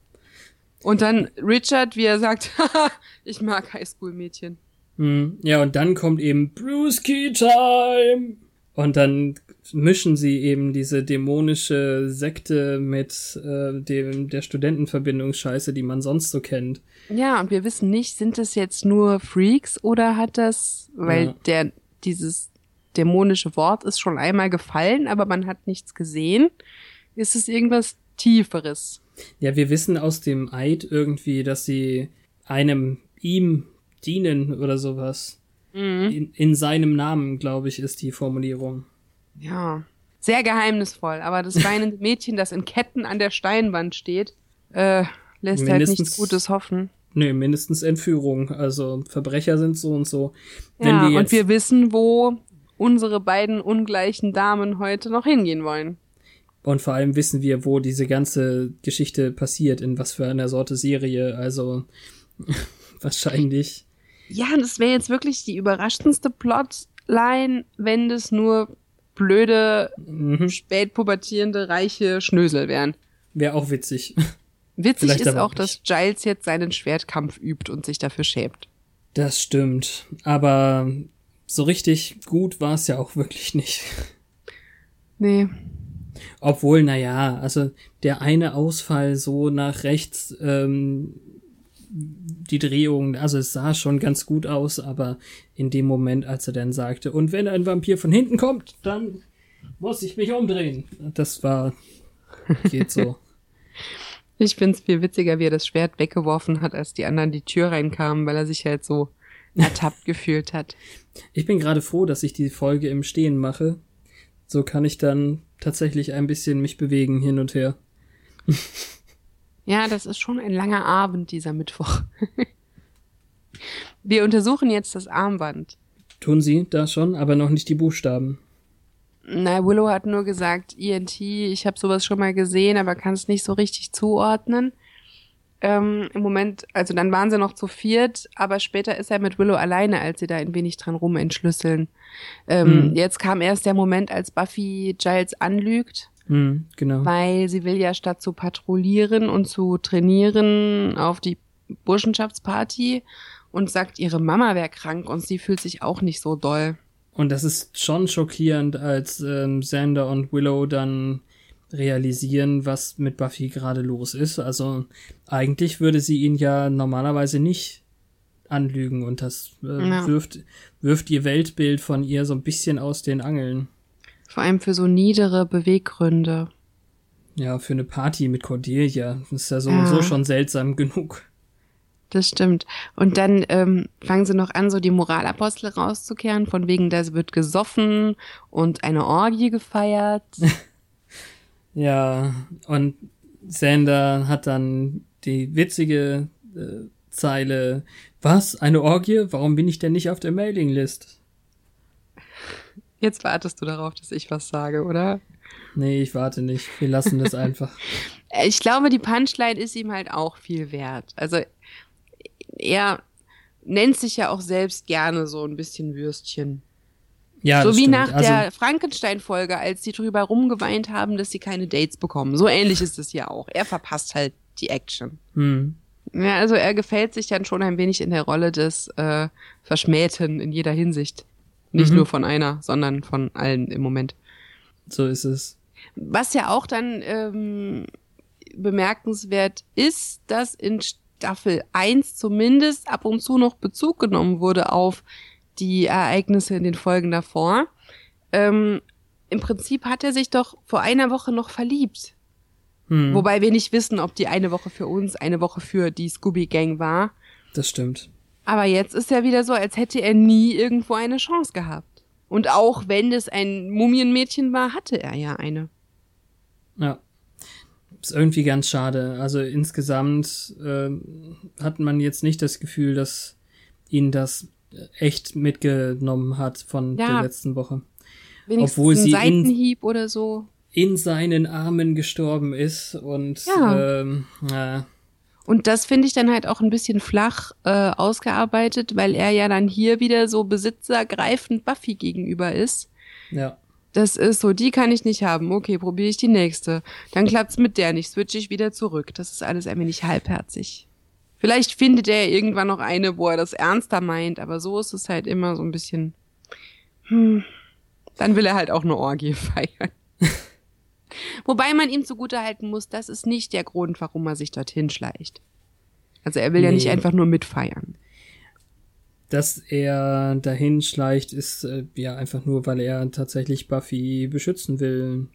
Und dann Richard, wie er sagt, ich mag Highschool-Mädchen. Hm. Ja, und dann kommt eben Bruce Key Time. Und dann mischen sie eben diese dämonische Sekte mit äh, dem der Studentenverbindungsscheiße, die man sonst so kennt. Ja, und wir wissen nicht, sind das jetzt nur Freaks oder hat das, weil ja. der dieses dämonische Wort ist schon einmal gefallen, aber man hat nichts gesehen. Ist es irgendwas Tieferes? Ja, wir wissen aus dem Eid irgendwie, dass sie einem ihm dienen oder sowas. Mhm. In, in seinem Namen, glaube ich, ist die Formulierung. Ja, sehr geheimnisvoll. Aber das weinende Mädchen, das in Ketten an der Steinwand steht, äh, lässt halt nichts Gutes hoffen. Nee, mindestens Entführung. Also Verbrecher sind so und so. ja, wir und wir wissen, wo unsere beiden ungleichen Damen heute noch hingehen wollen. Und vor allem wissen wir, wo diese ganze Geschichte passiert, in was für einer Sorte Serie. Also wahrscheinlich. Ja, das wäre jetzt wirklich die überraschendste Plotline, wenn das nur blöde, mhm. spätpubertierende, reiche Schnösel wären. Wäre auch witzig. Witzig Vielleicht ist auch, dass Giles jetzt seinen Schwertkampf übt und sich dafür schämt. Das stimmt. Aber so richtig gut war es ja auch wirklich nicht. Nee. Obwohl, naja, also der eine Ausfall so nach rechts, ähm, die Drehung, also es sah schon ganz gut aus, aber in dem Moment, als er dann sagte, und wenn ein Vampir von hinten kommt, dann muss ich mich umdrehen. Das war, geht so. ich find's viel witziger, wie er das Schwert weggeworfen hat, als die anderen die Tür reinkamen, weil er sich halt so ertappt gefühlt hat. Ich bin gerade froh, dass ich die Folge im Stehen mache. So kann ich dann tatsächlich ein bisschen mich bewegen hin und her. Ja, das ist schon ein langer Abend, dieser Mittwoch. Wir untersuchen jetzt das Armband. Tun Sie das schon, aber noch nicht die Buchstaben. Na, Willow hat nur gesagt, ENT, ich habe sowas schon mal gesehen, aber kann es nicht so richtig zuordnen. Ähm, Im Moment, also dann waren sie noch zu viert, aber später ist er mit Willow alleine, als sie da ein wenig dran rumentschlüsseln. Ähm, mhm. Jetzt kam erst der Moment, als Buffy Giles anlügt. Mhm, genau. Weil sie will ja statt zu patrouillieren und zu trainieren auf die Burschenschaftsparty und sagt, ihre Mama wäre krank und sie fühlt sich auch nicht so doll. Und das ist schon schockierend, als ähm, Sander und Willow dann realisieren, was mit Buffy gerade los ist. Also eigentlich würde sie ihn ja normalerweise nicht anlügen und das äh, ja. wirft, wirft ihr Weltbild von ihr so ein bisschen aus den Angeln. Vor allem für so niedere Beweggründe. Ja, für eine Party mit Cordelia. Das ist ja sowieso ja. schon seltsam genug. Das stimmt. Und dann ähm, fangen sie noch an, so die Moralapostel rauszukehren, von wegen, da wird gesoffen und eine Orgie gefeiert. ja, und Sander hat dann die witzige äh, Zeile, was, eine Orgie? Warum bin ich denn nicht auf der Mailinglist? Jetzt wartest du darauf, dass ich was sage, oder? Nee, ich warte nicht. Wir lassen das einfach. Ich glaube, die Punchline ist ihm halt auch viel wert. Also er nennt sich ja auch selbst gerne so ein bisschen Würstchen. Ja, so wie stimmt. nach also, der Frankenstein-Folge, als sie drüber rumgeweint haben, dass sie keine Dates bekommen. So ähnlich ist es ja auch. Er verpasst halt die Action. Hm. Ja, also er gefällt sich dann schon ein wenig in der Rolle des äh, Verschmähten in jeder Hinsicht. Nicht mhm. nur von einer, sondern von allen im Moment. So ist es. Was ja auch dann ähm, bemerkenswert ist, dass in Staffel 1 zumindest ab und zu noch Bezug genommen wurde auf die Ereignisse in den Folgen davor. Ähm, Im Prinzip hat er sich doch vor einer Woche noch verliebt. Hm. Wobei wir nicht wissen, ob die eine Woche für uns, eine Woche für die Scooby Gang war. Das stimmt. Aber jetzt ist er wieder so, als hätte er nie irgendwo eine Chance gehabt. Und auch wenn es ein Mumienmädchen war, hatte er ja eine. Ja ist irgendwie ganz schade. Also insgesamt äh, hat man jetzt nicht das Gefühl, dass ihn das echt mitgenommen hat von ja, der letzten Woche. Wenigstens Obwohl sie Seitenhieb in, oder so. in seinen Armen gestorben ist und ja. Ähm, äh, und das finde ich dann halt auch ein bisschen flach äh, ausgearbeitet, weil er ja dann hier wieder so besitzergreifend Buffy gegenüber ist. Ja. Das ist so, die kann ich nicht haben. Okay, probiere ich die nächste. Dann klappt's mit der nicht, switche ich wieder zurück. Das ist alles ein wenig halbherzig. Vielleicht findet er irgendwann noch eine, wo er das ernster meint, aber so ist es halt immer so ein bisschen. Hm, dann will er halt auch eine Orgie feiern. Wobei man ihm zugutehalten muss, das ist nicht der Grund, warum er sich dorthin schleicht. Also er will nee. ja nicht einfach nur mitfeiern dass er dahin schleicht, ist äh, ja einfach nur, weil er tatsächlich Buffy beschützen will.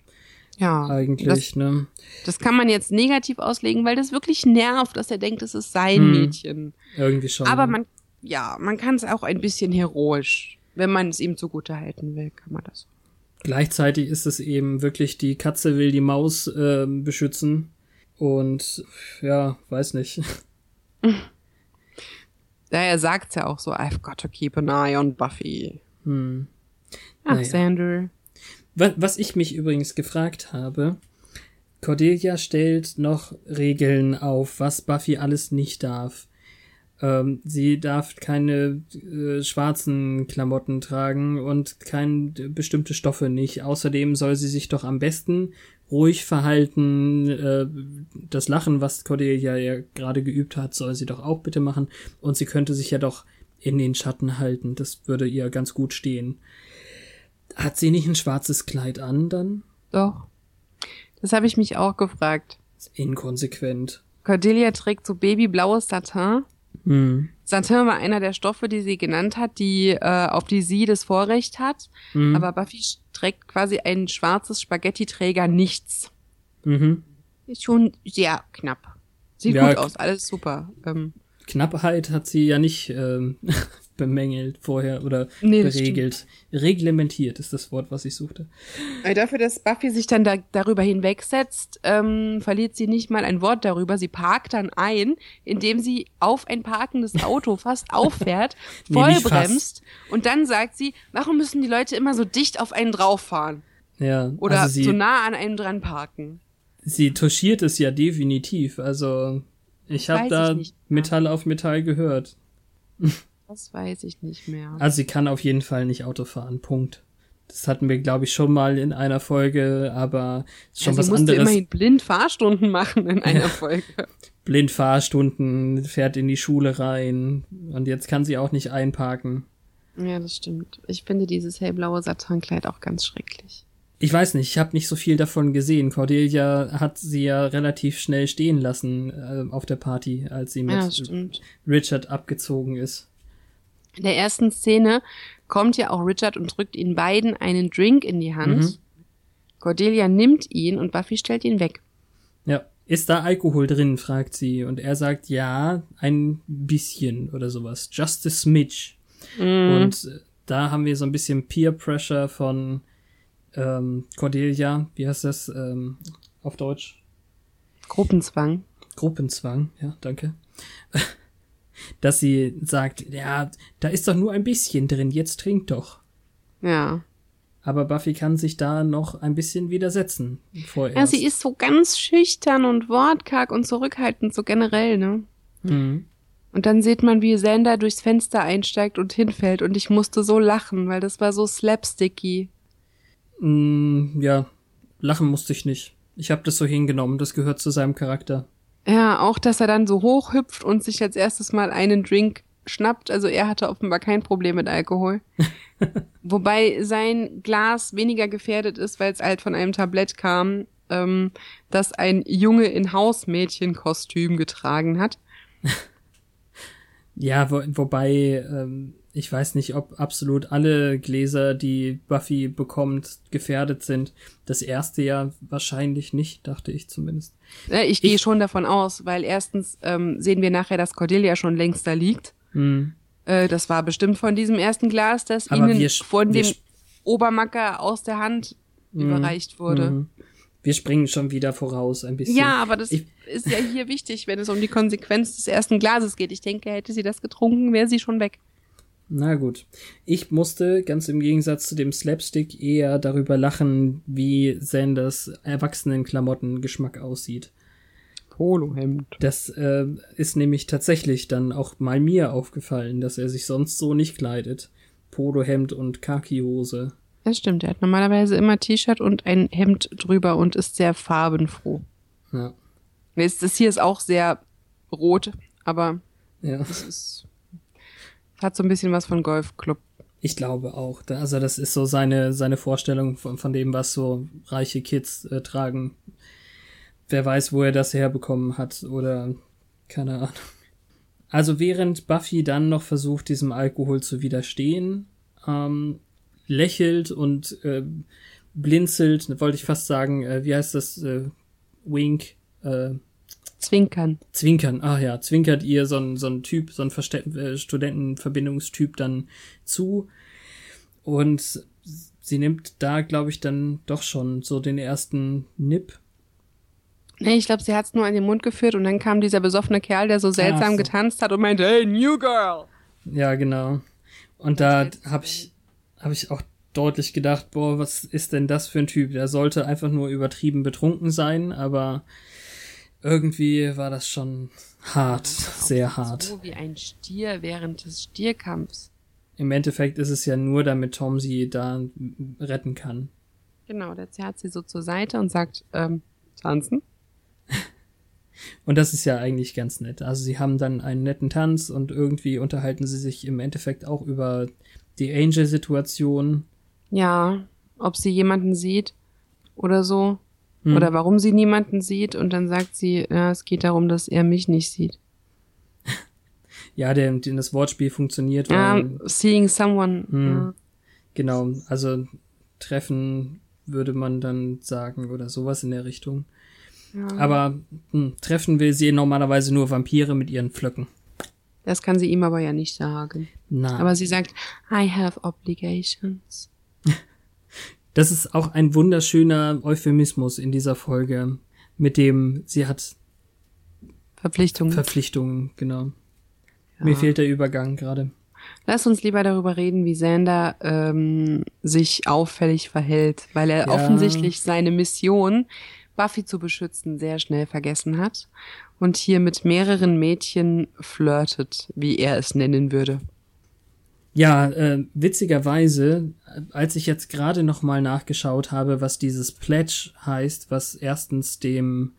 Ja. Eigentlich, das, ne? Das kann man jetzt negativ auslegen, weil das wirklich nervt, dass er denkt, es ist sein hm, Mädchen. Irgendwie schon. Aber man, ja, man kann es auch ein bisschen heroisch, wenn man es ihm zugute halten will, kann man das. Gleichzeitig ist es eben wirklich, die Katze will die Maus äh, beschützen. Und ja, weiß nicht. Daher sagt's ja auch so, I've got to keep an eye on Buffy. Hm. Ach, naja. Sander. Was ich mich übrigens gefragt habe, Cordelia stellt noch Regeln auf, was Buffy alles nicht darf. Ähm, sie darf keine äh, schwarzen Klamotten tragen und keine bestimmte Stoffe nicht. Außerdem soll sie sich doch am besten ruhig verhalten. Äh, das Lachen, was Cordelia ja gerade geübt hat, soll sie doch auch bitte machen. Und sie könnte sich ja doch in den Schatten halten. Das würde ihr ganz gut stehen. Hat sie nicht ein schwarzes Kleid an dann? Doch. Das habe ich mich auch gefragt. Inkonsequent. Cordelia trägt so babyblaues Satin Mhm. Satin war einer der Stoffe, die sie genannt hat, die äh, auf die sie das Vorrecht hat. Mhm. Aber Buffy trägt quasi ein schwarzes Spaghetti-Träger nichts. Mhm. Ist schon sehr knapp. Sieht ja, gut aus, alles super. Ähm, Knappheit hat sie ja nicht ähm, bemängelt vorher oder nee, geregelt. Reglementiert ist das Wort, was ich suchte. Dafür, dass Buffy sich dann da, darüber hinwegsetzt, ähm, verliert sie nicht mal ein Wort darüber. Sie parkt dann ein, indem sie auf ein parkendes Auto fast auffährt, vollbremst nee, und dann sagt sie, warum müssen die Leute immer so dicht auf einen drauf fahren? Ja. Oder also sie, so nah an einem dran parken. Sie touchiert es ja definitiv. Also ich habe da Metall auf Metall gehört. Das weiß ich nicht mehr. Also sie kann auf jeden Fall nicht Auto fahren. Punkt. Das hatten wir, glaube ich, schon mal in einer Folge, aber schon ja, was anderes. Immerhin blind Fahrstunden machen in einer Folge. blind Fahrstunden, fährt in die Schule rein und jetzt kann sie auch nicht einparken. Ja, das stimmt. Ich finde dieses hellblaue Satankleid auch ganz schrecklich. Ich weiß nicht, ich habe nicht so viel davon gesehen. Cordelia hat sie ja relativ schnell stehen lassen äh, auf der Party, als sie mit ja, Richard abgezogen ist. In der ersten Szene kommt ja auch Richard und drückt ihnen beiden einen Drink in die Hand. Mhm. Cordelia nimmt ihn und Buffy stellt ihn weg. Ja. Ist da Alkohol drin? fragt sie. Und er sagt, ja, ein bisschen oder sowas. Just a smidge. Mhm. Und äh, da haben wir so ein bisschen Peer Pressure von ähm, Cordelia. Wie heißt das ähm, auf Deutsch? Gruppenzwang. Gruppenzwang, ja, danke. dass sie sagt, ja, da ist doch nur ein bisschen drin, jetzt trink doch. Ja. Aber Buffy kann sich da noch ein bisschen widersetzen. Vorerst. Ja, sie ist so ganz schüchtern und wortkarg und zurückhaltend, so generell, ne? Mhm. Und dann sieht man, wie Sander durchs Fenster einsteigt und hinfällt und ich musste so lachen, weil das war so slapsticky. Mm, ja, lachen musste ich nicht. Ich habe das so hingenommen, das gehört zu seinem Charakter. Ja, auch, dass er dann so hochhüpft und sich als erstes mal einen Drink schnappt. Also er hatte offenbar kein Problem mit Alkohol. Wobei sein Glas weniger gefährdet ist, weil es halt von einem Tablett kam, ähm, das ein Junge in Hausmädchenkostüm getragen hat. ja, wo, wobei ähm, ich weiß nicht, ob absolut alle Gläser, die Buffy bekommt, gefährdet sind. Das erste ja wahrscheinlich nicht, dachte ich zumindest. Ich gehe schon davon aus, weil erstens ähm, sehen wir nachher, dass Cordelia schon längst da liegt. Mhm. Äh, das war bestimmt von diesem ersten Glas, das Aber ihnen von dem Obermacker aus der Hand mhm. überreicht wurde. Mhm. Wir springen schon wieder voraus ein bisschen. Ja, aber das ich, ist ja hier wichtig, wenn es um die Konsequenz des ersten Glases geht. Ich denke, hätte sie das getrunken, wäre sie schon weg. Na gut. Ich musste ganz im Gegensatz zu dem Slapstick eher darüber lachen, wie Sanders Erwachsenenklamottengeschmack aussieht. Polohemd. Das äh, ist nämlich tatsächlich dann auch mal mir aufgefallen, dass er sich sonst so nicht kleidet. Polohemd und Khaki-Hose. Das stimmt, er hat normalerweise immer T-Shirt und ein Hemd drüber und ist sehr farbenfroh. Ja. Das hier ist auch sehr rot, aber ja. es ist hat so ein bisschen was von Golfclub. Ich glaube auch. Also das ist so seine, seine Vorstellung von, von dem, was so reiche Kids äh, tragen. Wer weiß, wo er das herbekommen hat oder keine Ahnung. Also während Buffy dann noch versucht, diesem Alkohol zu widerstehen, ähm, lächelt und äh, blinzelt, wollte ich fast sagen, äh, wie heißt das, äh, Wink, äh, Zwinkern. Zwinkern, ach ja, zwinkert ihr so ein, so ein Typ, so ein Verste äh, Studentenverbindungstyp dann zu. Und sie nimmt da, glaube ich, dann doch schon so den ersten Nip. Nee, ich glaube, sie hat's nur an den Mund geführt und dann kam dieser besoffene Kerl, der so seltsam so. getanzt hat und meinte, hey, New Girl! Ja, genau. Und da habe ich, hab ich auch deutlich gedacht, boah, was ist denn das für ein Typ? Der sollte einfach nur übertrieben betrunken sein, aber irgendwie war das schon hart, sehr hart. So wie ein Stier während des Stierkampfs. Im Endeffekt ist es ja nur, damit Tom sie da retten kann. Genau, der zerrt sie so zur Seite und sagt, ähm, tanzen. Und das ist ja eigentlich ganz nett. Also sie haben dann einen netten Tanz und irgendwie unterhalten sie sich im Endeffekt auch über die Angel-Situation. Ja, ob sie jemanden sieht oder so. Hm. Oder warum sie niemanden sieht und dann sagt sie, ja, es geht darum, dass er mich nicht sieht. ja, der, den das Wortspiel funktioniert. Ja, seeing someone. Hm, ja. Genau, also treffen würde man dann sagen oder sowas in der Richtung. Ja. Aber hm, treffen will sie normalerweise nur Vampire mit ihren Pflöcken. Das kann sie ihm aber ja nicht sagen. Nein. Aber sie sagt, I have obligations. Das ist auch ein wunderschöner Euphemismus in dieser Folge, mit dem sie hat Verpflichtungen. Verpflichtungen, genau. Ja. Mir fehlt der Übergang gerade. Lass uns lieber darüber reden, wie Sander ähm, sich auffällig verhält, weil er ja. offensichtlich seine Mission, Buffy zu beschützen, sehr schnell vergessen hat und hier mit mehreren Mädchen flirtet, wie er es nennen würde. Ja, äh, witzigerweise, als ich jetzt gerade noch mal nachgeschaut habe, was dieses Pledge heißt, was erstens dem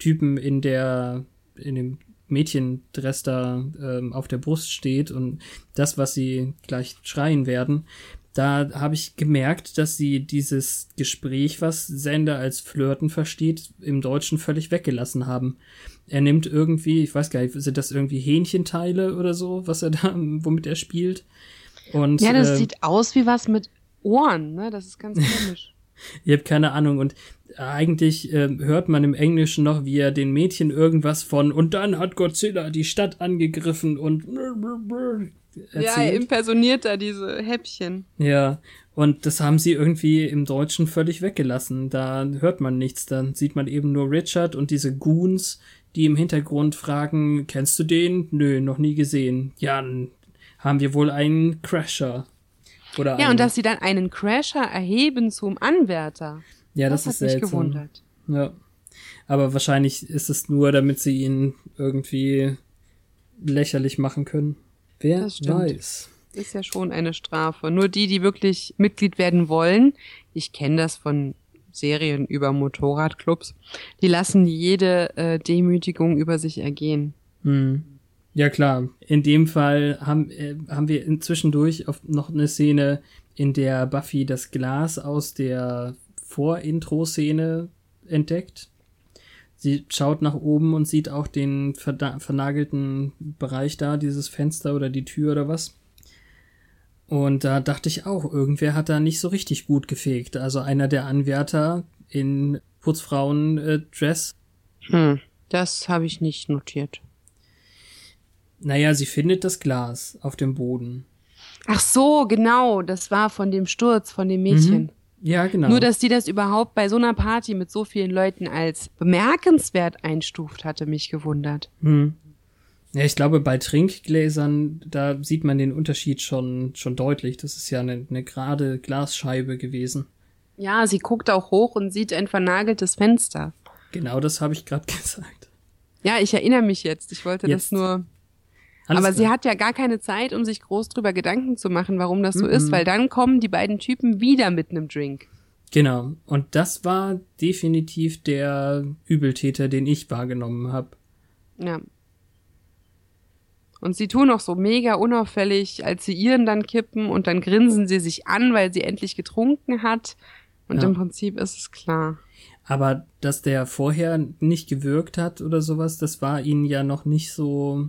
Typen in der in dem Mädchendress da ähm, auf der Brust steht und das, was sie gleich schreien werden, da habe ich gemerkt, dass sie dieses Gespräch, was Sender als Flirten versteht, im Deutschen völlig weggelassen haben. Er nimmt irgendwie, ich weiß gar nicht, sind das irgendwie Hähnchenteile oder so, was er da, womit er spielt? Und, ja, das äh, sieht aus wie was mit Ohren, ne? Das ist ganz komisch. ich habe keine Ahnung und eigentlich äh, hört man im Englischen noch, wie er den Mädchen irgendwas von und dann hat Godzilla die Stadt angegriffen und erzählt. Ja, er impersoniert da diese Häppchen. Ja, und das haben sie irgendwie im Deutschen völlig weggelassen. Da hört man nichts, dann sieht man eben nur Richard und diese Goons, die im Hintergrund fragen, kennst du den? Nö, noch nie gesehen. Ja, haben wir wohl einen Crasher. Oder ja, einen... und dass sie dann einen Crasher erheben zum Anwärter. Ja, das, das ist hat seltsam. Mich gewundert. Ja. Aber wahrscheinlich ist es nur, damit sie ihn irgendwie lächerlich machen können. Wer weiß. Ist ja schon eine Strafe. Nur die, die wirklich Mitglied werden wollen, ich kenne das von Serien über Motorradclubs, die lassen jede äh, Demütigung über sich ergehen. Hm. Ja klar, in dem Fall haben, äh, haben wir inzwischendurch noch eine Szene, in der Buffy das Glas aus der Vor-Intro-Szene entdeckt. Sie schaut nach oben und sieht auch den vernagelten Bereich da, dieses Fenster oder die Tür oder was. Und da dachte ich auch, irgendwer hat da nicht so richtig gut gefegt. Also einer der Anwärter in Putzfrauen-Dress. Äh, hm, das habe ich nicht notiert. Naja, sie findet das Glas auf dem Boden. Ach so, genau. Das war von dem Sturz von dem Mädchen. Mhm. Ja, genau. Nur, dass die das überhaupt bei so einer Party mit so vielen Leuten als bemerkenswert einstuft, hatte mich gewundert. Hm. Ja, ich glaube, bei Trinkgläsern, da sieht man den Unterschied schon, schon deutlich. Das ist ja eine, eine gerade Glasscheibe gewesen. Ja, sie guckt auch hoch und sieht ein vernageltes Fenster. Genau das habe ich gerade gesagt. Ja, ich erinnere mich jetzt. Ich wollte jetzt. das nur alles Aber klar. sie hat ja gar keine Zeit, um sich groß drüber Gedanken zu machen, warum das so mhm. ist, weil dann kommen die beiden Typen wieder mit einem Drink. Genau. Und das war definitiv der Übeltäter, den ich wahrgenommen habe. Ja. Und sie tun auch so mega unauffällig, als sie ihren dann kippen und dann grinsen sie sich an, weil sie endlich getrunken hat. Und ja. im Prinzip ist es klar. Aber dass der vorher nicht gewirkt hat oder sowas, das war ihnen ja noch nicht so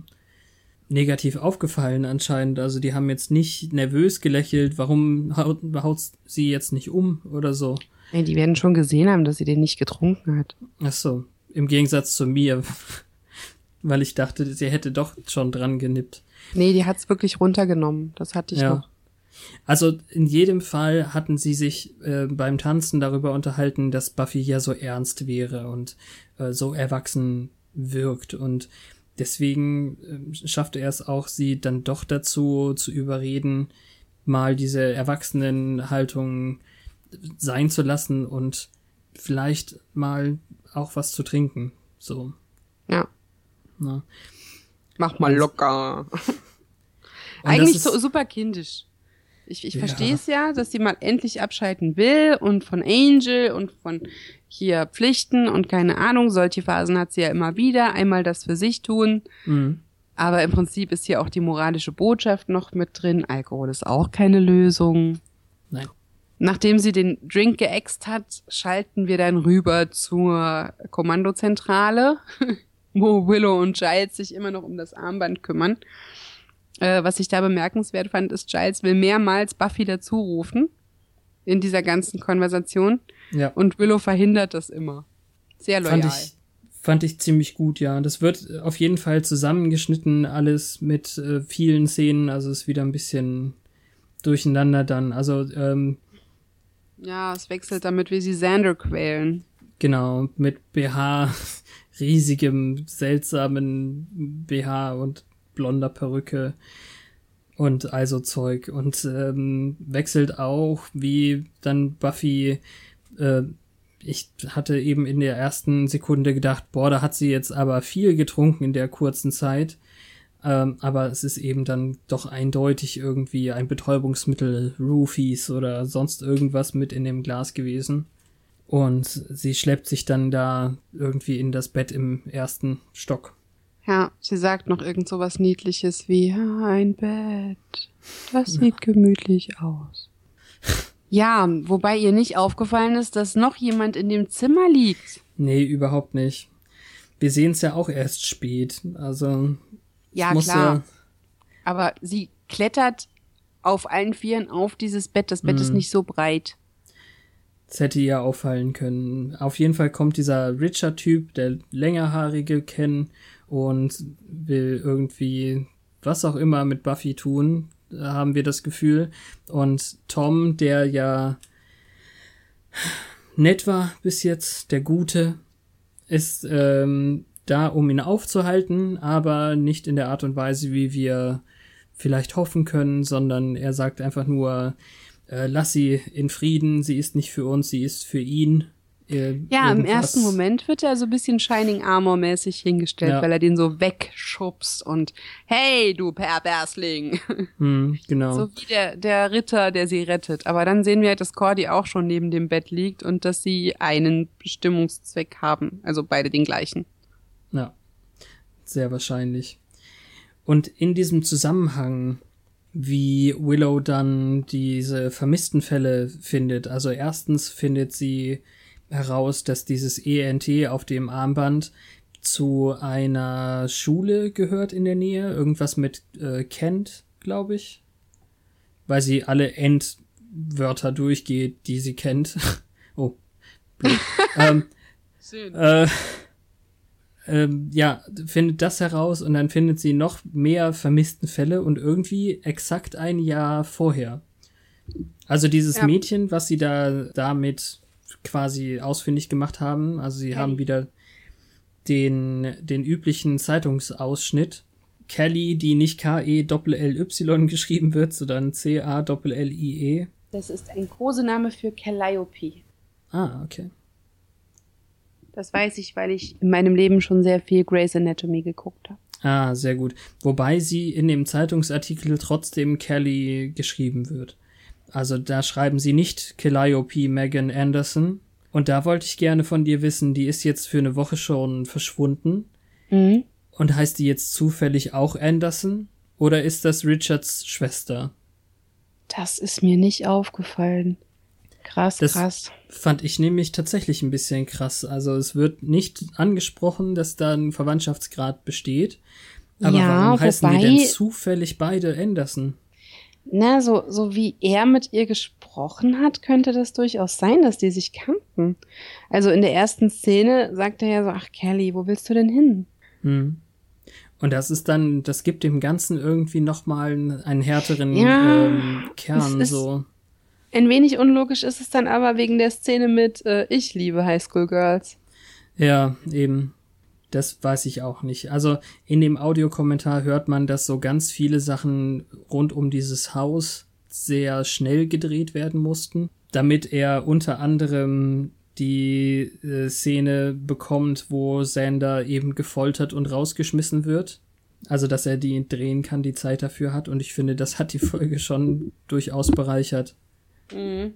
negativ aufgefallen anscheinend. Also die haben jetzt nicht nervös gelächelt, warum haut, haut sie jetzt nicht um oder so. Ja, die werden schon gesehen haben, dass sie den nicht getrunken hat. Ach so, im Gegensatz zu mir, weil ich dachte, sie hätte doch schon dran genippt. Nee, die hat's wirklich runtergenommen. Das hatte ich ja. noch. Also in jedem Fall hatten sie sich äh, beim Tanzen darüber unterhalten, dass Buffy ja so ernst wäre und äh, so erwachsen wirkt und deswegen äh, schaffte er es auch, sie dann doch dazu zu überreden, mal diese Erwachsenenhaltung sein zu lassen und vielleicht mal auch was zu trinken. So. Ja. Na. Mach mal locker. Eigentlich so super kindisch. Ich, ich ja. verstehe es ja, dass sie mal endlich abschalten will und von Angel und von hier Pflichten und keine Ahnung. Solche Phasen hat sie ja immer wieder. Einmal das für sich tun. Mhm. Aber im Prinzip ist hier auch die moralische Botschaft noch mit drin. Alkohol ist auch keine Lösung. Nein. Nachdem sie den Drink geäxt hat, schalten wir dann rüber zur Kommandozentrale, wo Willow und Giles sich immer noch um das Armband kümmern. Äh, was ich da bemerkenswert fand, ist, Giles will mehrmals Buffy dazurufen in dieser ganzen Konversation. Ja. Und Willow verhindert das immer. Sehr loyal. Fand ich, fand ich ziemlich gut, ja. Das wird auf jeden Fall zusammengeschnitten, alles mit äh, vielen Szenen, also ist wieder ein bisschen durcheinander dann. Also, ähm, Ja, es wechselt damit, wie sie Xander quälen. Genau, mit BH, riesigem, seltsamen BH und blonder Perücke. und also Zeug und ähm, wechselt auch, wie dann Buffy äh, ich hatte eben in der ersten Sekunde gedacht, boah, da hat sie jetzt aber viel getrunken in der kurzen Zeit. Ähm, aber es ist eben dann doch eindeutig irgendwie ein Betäubungsmittel, Roofies oder sonst irgendwas mit in dem Glas gewesen. Und sie schleppt sich dann da irgendwie in das Bett im ersten Stock. Ja, sie sagt noch irgend so was Niedliches wie ein Bett. Das sieht gemütlich aus. Ja, wobei ihr nicht aufgefallen ist, dass noch jemand in dem Zimmer liegt. Nee, überhaupt nicht. Wir sehen es ja auch erst spät. Also. Ja, klar. Ja Aber sie klettert auf allen Vieren auf dieses Bett. Das Bett mm. ist mhm. nicht so breit. Das hätte ihr auffallen können. Auf jeden Fall kommt dieser Richard-Typ, der längerhaarige Ken, und will irgendwie was auch immer mit Buffy tun haben wir das Gefühl. Und Tom, der ja nett war bis jetzt, der Gute, ist ähm, da, um ihn aufzuhalten, aber nicht in der Art und Weise, wie wir vielleicht hoffen können, sondern er sagt einfach nur, äh, lass sie in Frieden, sie ist nicht für uns, sie ist für ihn. Ja, irgendwas. im ersten Moment wird er so ein bisschen Shining Armor mäßig hingestellt, ja. weil er den so wegschubst und hey, du Perversling. Hm, genau. So wie der, der Ritter, der sie rettet. Aber dann sehen wir halt, dass Cordy auch schon neben dem Bett liegt und dass sie einen Bestimmungszweck haben. Also beide den gleichen. Ja, sehr wahrscheinlich. Und in diesem Zusammenhang wie Willow dann diese vermissten Fälle findet. Also erstens findet sie heraus, dass dieses ENT auf dem Armband zu einer Schule gehört in der Nähe. Irgendwas mit äh, Kent, glaube ich. Weil sie alle Endwörter durchgeht, die sie kennt. oh. ähm, äh, ähm, ja, findet das heraus und dann findet sie noch mehr vermissten Fälle und irgendwie exakt ein Jahr vorher. Also dieses ja. Mädchen, was sie da damit quasi ausfindig gemacht haben. Also sie Kelly. haben wieder den, den üblichen Zeitungsausschnitt. Kelly, die nicht K-E-L-L-Y geschrieben wird, sondern C-A-L-L-I-E. Das ist ein Kosename für Calliope. Ah, okay. Das weiß ich, weil ich in meinem Leben schon sehr viel Grey's Anatomy geguckt habe. Ah, sehr gut. Wobei sie in dem Zeitungsartikel trotzdem Kelly geschrieben wird. Also da schreiben sie nicht Calliope Megan Anderson. Und da wollte ich gerne von dir wissen, die ist jetzt für eine Woche schon verschwunden. Mhm. Und heißt die jetzt zufällig auch Anderson? Oder ist das Richards Schwester? Das ist mir nicht aufgefallen. Krass, das krass. Fand ich nämlich tatsächlich ein bisschen krass. Also es wird nicht angesprochen, dass da ein Verwandtschaftsgrad besteht. Aber ja, warum heißen die denn zufällig beide Anderson? Na, so, so wie er mit ihr gesprochen hat, könnte das durchaus sein, dass die sich kannten. Also in der ersten Szene sagt er ja so, ach Kelly, wo willst du denn hin? Hm. Und das ist dann, das gibt dem Ganzen irgendwie nochmal einen härteren ja, ähm, Kern, so. Ein wenig unlogisch ist es dann aber wegen der Szene mit äh, Ich liebe Highschool Girls. Ja, eben. Das weiß ich auch nicht. Also in dem Audiokommentar hört man, dass so ganz viele Sachen rund um dieses Haus sehr schnell gedreht werden mussten, damit er unter anderem die äh, Szene bekommt, wo Sander eben gefoltert und rausgeschmissen wird. Also, dass er die drehen kann, die Zeit dafür hat. Und ich finde, das hat die Folge schon durchaus bereichert. Mhm.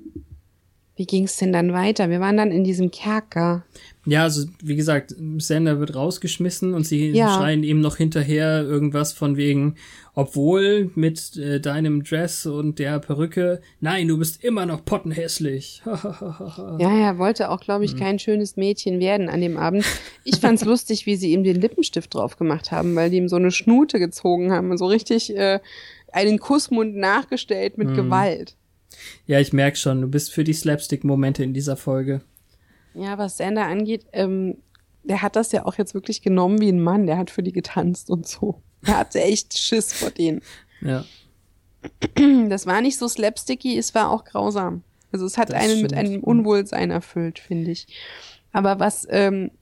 Wie ging's denn dann weiter? Wir waren dann in diesem Kerker. Ja, also wie gesagt, Sander wird rausgeschmissen und sie ja. schreien ihm noch hinterher irgendwas von wegen, obwohl mit äh, deinem Dress und der Perücke, nein, du bist immer noch pottenhässlich. ja, er wollte auch, glaube ich, mhm. kein schönes Mädchen werden an dem Abend. Ich fand's lustig, wie sie ihm den Lippenstift drauf gemacht haben, weil die ihm so eine Schnute gezogen haben und so richtig äh, einen Kussmund nachgestellt mit mhm. Gewalt. Ja, ich merk schon, du bist für die Slapstick-Momente in dieser Folge. Ja, was Sander angeht, ähm, der hat das ja auch jetzt wirklich genommen wie ein Mann. Der hat für die getanzt und so. Er hatte echt Schiss vor denen. Ja. Das war nicht so slapsticky, es war auch grausam. Also es hat das einen stimmt. mit einem Unwohlsein erfüllt, finde ich. Aber was ähm,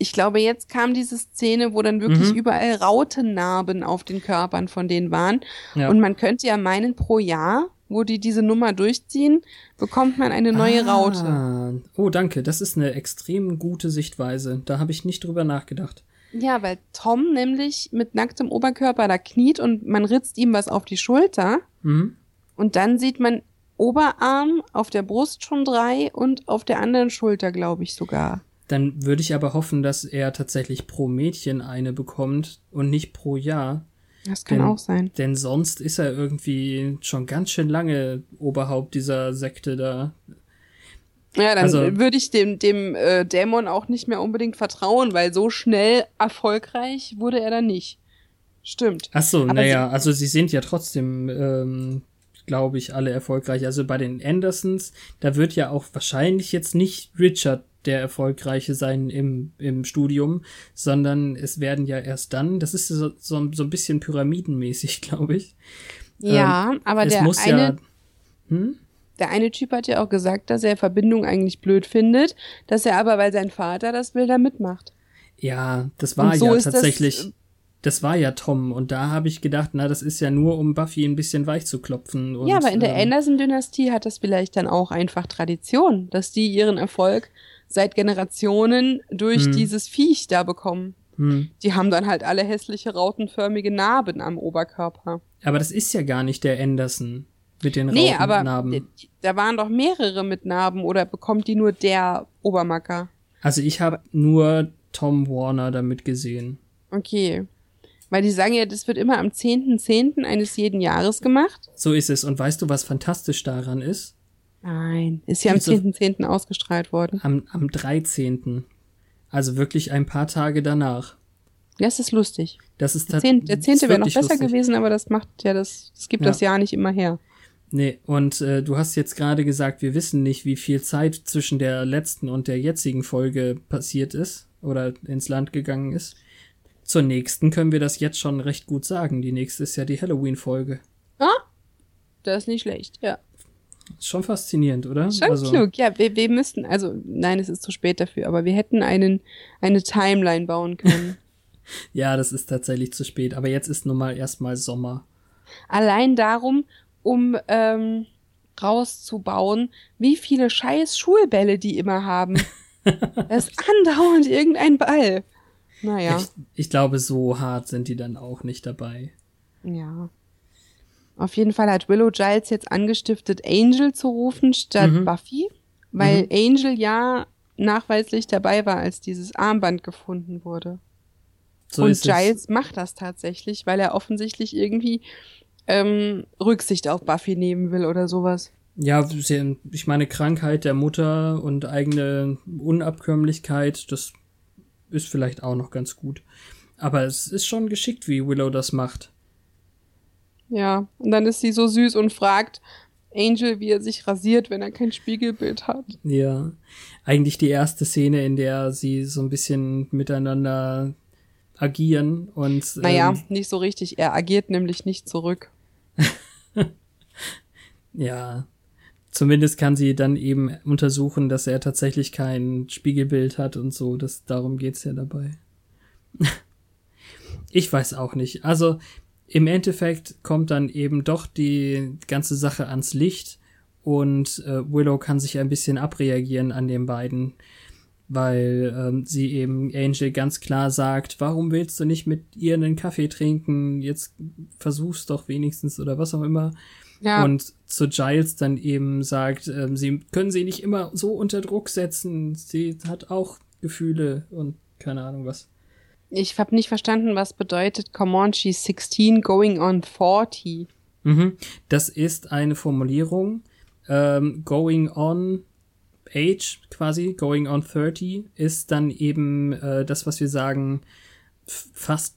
ich glaube, jetzt kam diese Szene, wo dann wirklich mhm. überall Rautennarben auf den Körpern von denen waren. Ja. Und man könnte ja meinen, pro Jahr, wo die diese Nummer durchziehen, bekommt man eine neue ah. Raute. Oh, danke. Das ist eine extrem gute Sichtweise. Da habe ich nicht drüber nachgedacht. Ja, weil Tom nämlich mit nacktem Oberkörper da kniet und man ritzt ihm was auf die Schulter. Mhm. Und dann sieht man Oberarm, auf der Brust schon drei und auf der anderen Schulter, glaube ich sogar. Dann würde ich aber hoffen, dass er tatsächlich pro Mädchen eine bekommt und nicht pro Jahr. Das kann denn, auch sein. Denn sonst ist er irgendwie schon ganz schön lange Oberhaupt dieser Sekte da. Ja, dann also, würde ich dem, dem äh, Dämon auch nicht mehr unbedingt vertrauen, weil so schnell erfolgreich wurde er dann nicht. Stimmt. Ach so, naja, also sie sind ja trotzdem ähm, glaube ich, alle erfolgreich. Also bei den Andersons, da wird ja auch wahrscheinlich jetzt nicht Richard der Erfolgreiche sein im, im Studium, sondern es werden ja erst dann, das ist so, so, so ein bisschen pyramidenmäßig, glaube ich. Ja, ähm, aber der eine, ja, hm? der eine Typ hat ja auch gesagt, dass er Verbindung eigentlich blöd findet, dass er aber, weil sein Vater das will, da mitmacht. Ja, das war so ja tatsächlich das war ja Tom und da habe ich gedacht, na, das ist ja nur, um Buffy ein bisschen weich zu klopfen. Und, ja, aber in der ähm, Anderson-Dynastie hat das vielleicht dann auch einfach Tradition, dass die ihren Erfolg seit Generationen durch hm. dieses Viech da bekommen. Hm. Die haben dann halt alle hässliche rautenförmige Narben am Oberkörper. Aber das ist ja gar nicht der Anderson mit den nee, aber da waren doch mehrere mit Narben oder bekommt die nur der Obermacker? Also ich habe nur Tom Warner damit gesehen. Okay. Weil die sagen ja, das wird immer am 10.10. .10. eines jeden Jahres gemacht. So ist es. Und weißt du, was fantastisch daran ist? Nein, ist ja am 10.10. .10. ausgestrahlt worden. Am, am 13. Also wirklich ein paar Tage danach. Das ist lustig. Das ist der 10. Der 10. wäre noch besser lustig. gewesen, aber das macht ja das, das gibt ja. das Jahr nicht immer her. Nee, und äh, du hast jetzt gerade gesagt, wir wissen nicht, wie viel Zeit zwischen der letzten und der jetzigen Folge passiert ist oder ins Land gegangen ist. Zur nächsten können wir das jetzt schon recht gut sagen. Die nächste ist ja die Halloween-Folge. Ah, das ist nicht schlecht, ja. Schon faszinierend, oder? Schon also, klug, ja. Wir, wir müssten, also nein, es ist zu spät dafür, aber wir hätten einen, eine Timeline bauen können. ja, das ist tatsächlich zu spät, aber jetzt ist nun mal erstmal Sommer. Allein darum, um ähm, rauszubauen, wie viele scheiß Schulbälle die immer haben. das ist andauernd irgendein Ball. Naja. Ich, ich glaube, so hart sind die dann auch nicht dabei. Ja. Auf jeden Fall hat Willow Giles jetzt angestiftet, Angel zu rufen statt mhm. Buffy, weil mhm. Angel ja nachweislich dabei war, als dieses Armband gefunden wurde. So Und Giles es. macht das tatsächlich, weil er offensichtlich irgendwie ähm, Rücksicht auf Buffy nehmen will oder sowas. Ja, ich meine, Krankheit der Mutter und eigene Unabkömmlichkeit, das ist vielleicht auch noch ganz gut. Aber es ist schon geschickt, wie Willow das macht. Ja, und dann ist sie so süß und fragt Angel, wie er sich rasiert, wenn er kein Spiegelbild hat. Ja, eigentlich die erste Szene, in der sie so ein bisschen miteinander agieren und. Naja, ähm, nicht so richtig. Er agiert nämlich nicht zurück. ja, Zumindest kann sie dann eben untersuchen, dass er tatsächlich kein Spiegelbild hat und so. Das, darum geht's ja dabei. ich weiß auch nicht. Also im Endeffekt kommt dann eben doch die ganze Sache ans Licht und äh, Willow kann sich ein bisschen abreagieren an den beiden, weil ähm, sie eben Angel ganz klar sagt, warum willst du nicht mit ihr einen Kaffee trinken? Jetzt versuch's doch wenigstens oder was auch immer. Ja. Und zu Giles dann eben sagt, ähm, sie können sie nicht immer so unter Druck setzen. Sie hat auch Gefühle und keine Ahnung was. Ich habe nicht verstanden, was bedeutet Come on, she's 16 going on 40. Mhm. Das ist eine Formulierung. Ähm, going on age quasi, going on 30 ist dann eben äh, das, was wir sagen, fast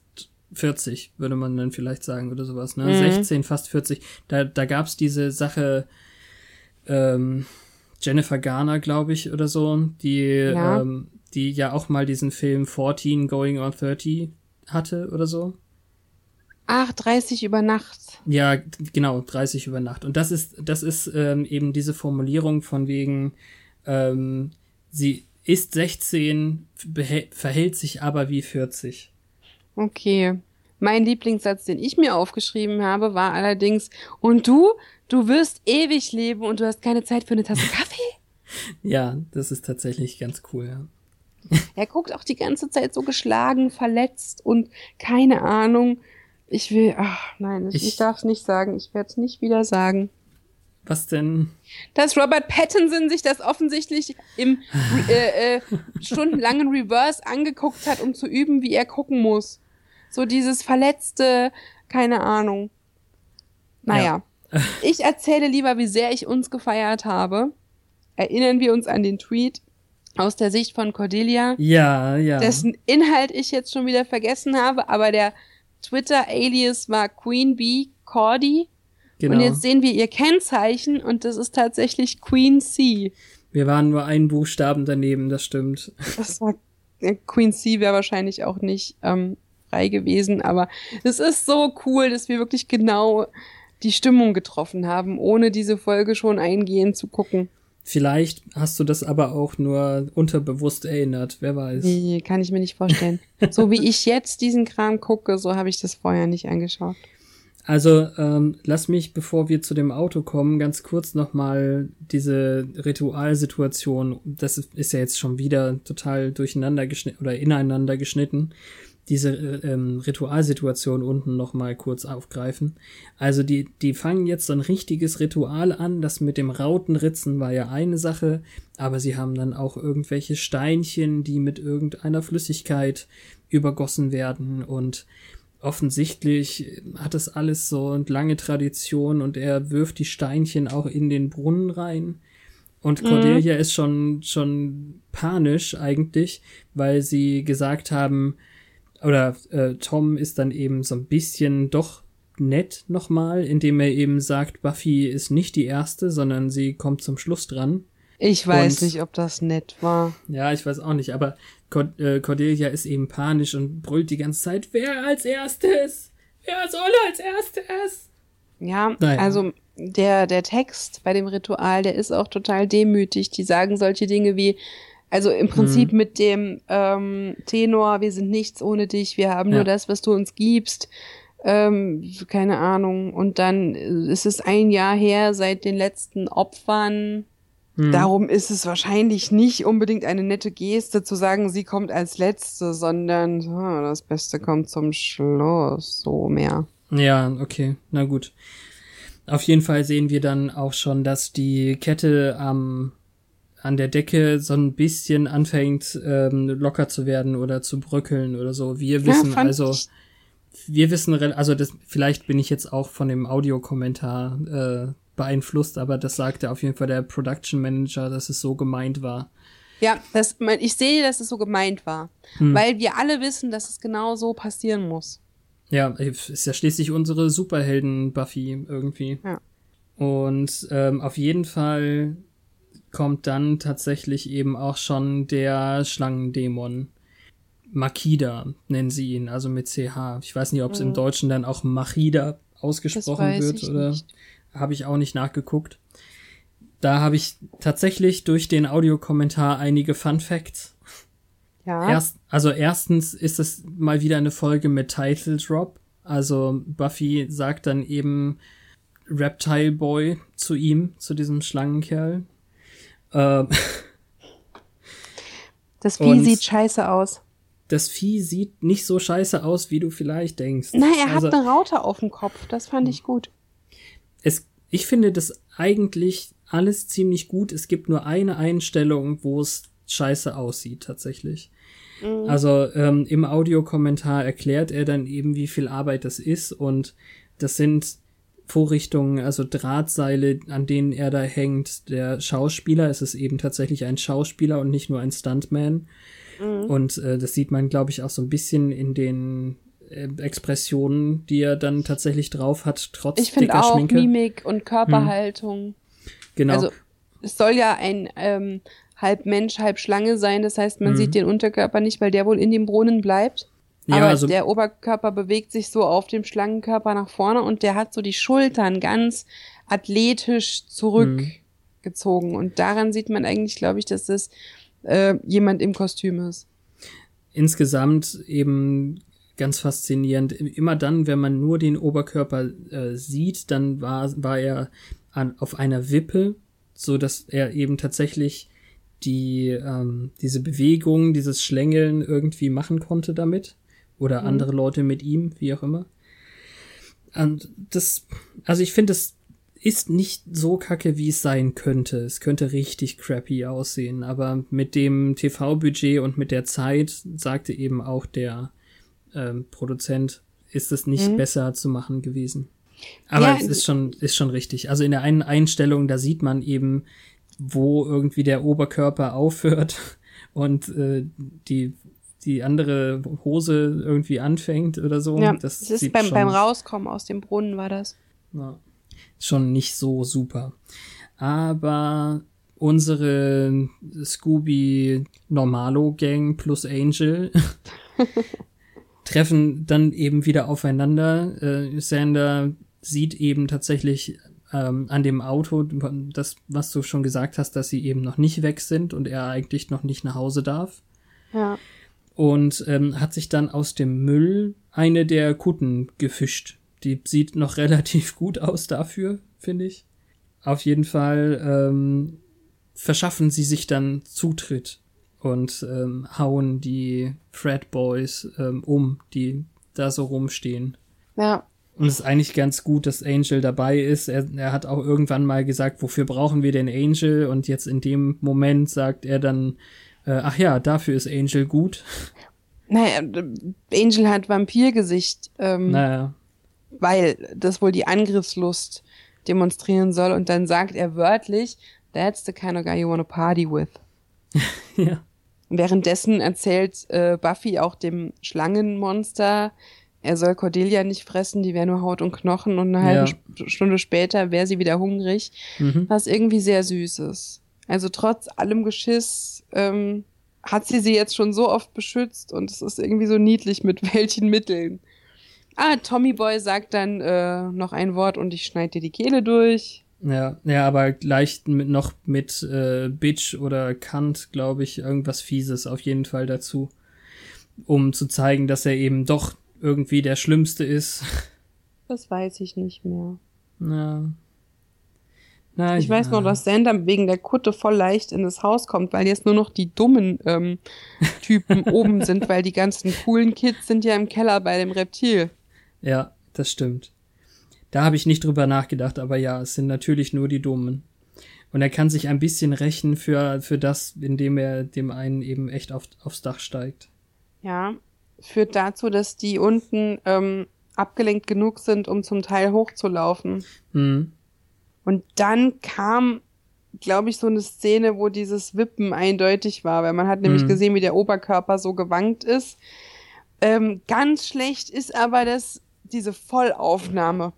40, würde man dann vielleicht sagen oder sowas, ne? Mhm. 16, fast 40. Da, da gab's diese Sache, ähm, Jennifer Garner, glaube ich, oder so, die, ja. Ähm, die ja auch mal diesen Film 14 Going on 30 hatte oder so. Ach, 30 über Nacht. Ja, genau, 30 über Nacht. Und das ist, das ist ähm, eben diese Formulierung von wegen, ähm, sie, ist 16, verhält sich aber wie 40. Okay. Mein Lieblingssatz, den ich mir aufgeschrieben habe, war allerdings, und du, du wirst ewig leben und du hast keine Zeit für eine Tasse Kaffee? ja, das ist tatsächlich ganz cool, ja. Er guckt auch die ganze Zeit so geschlagen, verletzt und keine Ahnung. Ich will, ach nein, ich, ich darf es nicht sagen. Ich werde es nicht wieder sagen. Was denn? Dass Robert Pattinson sich das offensichtlich im äh, äh, stundenlangen Reverse angeguckt hat, um zu üben, wie er gucken muss. So dieses verletzte, keine Ahnung. Naja. Ja. ich erzähle lieber, wie sehr ich uns gefeiert habe. Erinnern wir uns an den Tweet aus der Sicht von Cordelia. Ja, ja. Dessen Inhalt ich jetzt schon wieder vergessen habe, aber der Twitter-Alias war Queen Bee Cordy. Genau. Und jetzt sehen wir ihr Kennzeichen und das ist tatsächlich Queen C. Wir waren nur einen Buchstaben daneben, das stimmt. Das war Queen C wäre wahrscheinlich auch nicht ähm, frei gewesen, aber es ist so cool, dass wir wirklich genau die Stimmung getroffen haben, ohne diese Folge schon eingehend zu gucken. Vielleicht hast du das aber auch nur unterbewusst erinnert, wer weiß. Nee, kann ich mir nicht vorstellen. so wie ich jetzt diesen Kram gucke, so habe ich das vorher nicht angeschaut. Also ähm, lass mich, bevor wir zu dem Auto kommen, ganz kurz nochmal diese Ritualsituation, das ist ja jetzt schon wieder total durcheinander geschnitten oder ineinander geschnitten diese äh, ähm, Ritualsituation unten noch mal kurz aufgreifen. Also die, die fangen jetzt so ein richtiges Ritual an. Das mit dem Rautenritzen war ja eine Sache, aber sie haben dann auch irgendwelche Steinchen, die mit irgendeiner Flüssigkeit übergossen werden und offensichtlich hat das alles so eine lange Tradition und er wirft die Steinchen auch in den Brunnen rein. Und mhm. Cordelia mhm. ist schon, schon panisch eigentlich, weil sie gesagt haben, oder äh, Tom ist dann eben so ein bisschen doch nett nochmal, indem er eben sagt, Buffy ist nicht die erste, sondern sie kommt zum Schluss dran. Ich weiß und, nicht, ob das nett war. Ja, ich weiß auch nicht, aber äh, Cordelia ist eben panisch und brüllt die ganze Zeit, wer als erstes? Wer soll als erstes? Ja, naja. also der, der Text bei dem Ritual, der ist auch total demütig. Die sagen solche Dinge wie, also im Prinzip mhm. mit dem ähm, Tenor, wir sind nichts ohne dich, wir haben ja. nur das, was du uns gibst. Ähm, keine Ahnung. Und dann ist es ein Jahr her seit den letzten Opfern. Mhm. Darum ist es wahrscheinlich nicht unbedingt eine nette Geste zu sagen, sie kommt als letzte, sondern oh, das Beste kommt zum Schluss, so mehr. Ja, okay, na gut. Auf jeden Fall sehen wir dann auch schon, dass die Kette am an der Decke so ein bisschen anfängt ähm, locker zu werden oder zu bröckeln oder so. Wir wissen ja, also, wir wissen, also das, vielleicht bin ich jetzt auch von dem Audiokommentar äh, beeinflusst, aber das sagte auf jeden Fall der Production Manager, dass es so gemeint war. Ja, das, ich sehe, dass es so gemeint war, hm. weil wir alle wissen, dass es genau so passieren muss. Ja, ist ja schließlich unsere Superhelden Buffy irgendwie. Ja. Und ähm, auf jeden Fall kommt dann tatsächlich eben auch schon der Schlangendämon. Makida nennen sie ihn, also mit CH. Ich weiß nicht, ob es mhm. im Deutschen dann auch Machida ausgesprochen wird oder habe ich auch nicht nachgeguckt. Da habe ich tatsächlich durch den Audiokommentar einige Fun Facts. Ja. Erst, also erstens ist es mal wieder eine Folge mit Title Drop. Also Buffy sagt dann eben Reptile Boy zu ihm, zu diesem Schlangenkerl. Ähm, das Vieh sieht scheiße aus. Das Vieh sieht nicht so scheiße aus, wie du vielleicht denkst. Nein, er also, hat eine Raute auf dem Kopf. Das fand ich gut. Es, ich finde das eigentlich alles ziemlich gut. Es gibt nur eine Einstellung, wo es scheiße aussieht, tatsächlich. Mhm. Also ähm, im Audiokommentar erklärt er dann eben, wie viel Arbeit das ist und das sind Vorrichtungen, also Drahtseile, an denen er da hängt. Der Schauspieler, es ist eben tatsächlich ein Schauspieler und nicht nur ein Stuntman. Mhm. Und äh, das sieht man, glaube ich, auch so ein bisschen in den äh, Expressionen, die er dann tatsächlich drauf hat, trotz ich dicker auch Schminke. Mimik und Körperhaltung. Mhm. Genau. Also es soll ja ein ähm, halb Mensch, halb Schlange sein. Das heißt, man mhm. sieht den Unterkörper nicht, weil der wohl in dem Brunnen bleibt. Ja, Aber also, der Oberkörper bewegt sich so auf dem Schlangenkörper nach vorne und der hat so die Schultern ganz athletisch zurückgezogen. Mhm. Und daran sieht man eigentlich, glaube ich, dass das äh, jemand im Kostüm ist. Insgesamt eben ganz faszinierend. Immer dann, wenn man nur den Oberkörper äh, sieht, dann war, war er an, auf einer Wippe, so dass er eben tatsächlich die ähm, diese Bewegung, dieses Schlängeln irgendwie machen konnte damit oder mhm. andere Leute mit ihm, wie auch immer. Und das, also ich finde, es ist nicht so kacke, wie es sein könnte. Es könnte richtig crappy aussehen, aber mit dem TV-Budget und mit der Zeit sagte eben auch der ähm, Produzent, ist es nicht mhm. besser zu machen gewesen. Aber ja, es ist schon, ist schon richtig. Also in der einen Einstellung, da sieht man eben, wo irgendwie der Oberkörper aufhört und äh, die die andere Hose irgendwie anfängt oder so. Ja, das, das ist beim, beim Rauskommen aus dem Brunnen war das. Ja, schon nicht so super. Aber unsere Scooby Normalo Gang plus Angel treffen dann eben wieder aufeinander. Äh, Sander sieht eben tatsächlich ähm, an dem Auto, das, was du schon gesagt hast, dass sie eben noch nicht weg sind und er eigentlich noch nicht nach Hause darf. Ja. Und ähm, hat sich dann aus dem Müll eine der Kutten gefischt. Die sieht noch relativ gut aus dafür, finde ich. Auf jeden Fall ähm, verschaffen sie sich dann Zutritt und ähm, hauen die Fred Boys ähm, um, die da so rumstehen. Ja. Und es ist eigentlich ganz gut, dass Angel dabei ist. Er, er hat auch irgendwann mal gesagt, wofür brauchen wir den Angel? Und jetzt in dem Moment sagt er dann, äh, ach ja, dafür ist Angel gut. Naja, Angel hat Vampirgesicht. Ähm, naja. Weil das wohl die Angriffslust demonstrieren soll. Und dann sagt er wörtlich, that's the kind of guy you wanna party with. ja. Währenddessen erzählt äh, Buffy auch dem Schlangenmonster, er soll Cordelia nicht fressen, die wäre nur Haut und Knochen und eine halbe ja. Stunde später wäre sie wieder hungrig, mhm. was irgendwie sehr süß ist. Also trotz allem Geschiss ähm, hat sie sie jetzt schon so oft beschützt und es ist irgendwie so niedlich mit welchen Mitteln. Ah, Tommy Boy sagt dann äh, noch ein Wort und ich schneide dir die Kehle durch. Ja, ja, aber gleich mit, noch mit äh, Bitch oder Kant, glaube ich, irgendwas Fieses auf jeden Fall dazu. Um zu zeigen, dass er eben doch irgendwie der Schlimmste ist. Das weiß ich nicht mehr. Na. Na ich ja. weiß nur, dass Sander wegen der Kutte voll leicht in das Haus kommt, weil jetzt nur noch die dummen ähm, Typen oben sind, weil die ganzen coolen Kids sind ja im Keller bei dem Reptil. Ja, das stimmt. Da habe ich nicht drüber nachgedacht, aber ja, es sind natürlich nur die Dummen. Und er kann sich ein bisschen rächen für, für das, indem er dem einen eben echt auf, aufs Dach steigt. Ja, führt dazu, dass die unten ähm, abgelenkt genug sind, um zum Teil hochzulaufen. Mhm. Und dann kam, glaube ich, so eine Szene, wo dieses Wippen eindeutig war, weil man hat nämlich mhm. gesehen, wie der Oberkörper so gewankt ist. Ähm, ganz schlecht ist aber das, diese Vollaufnahme.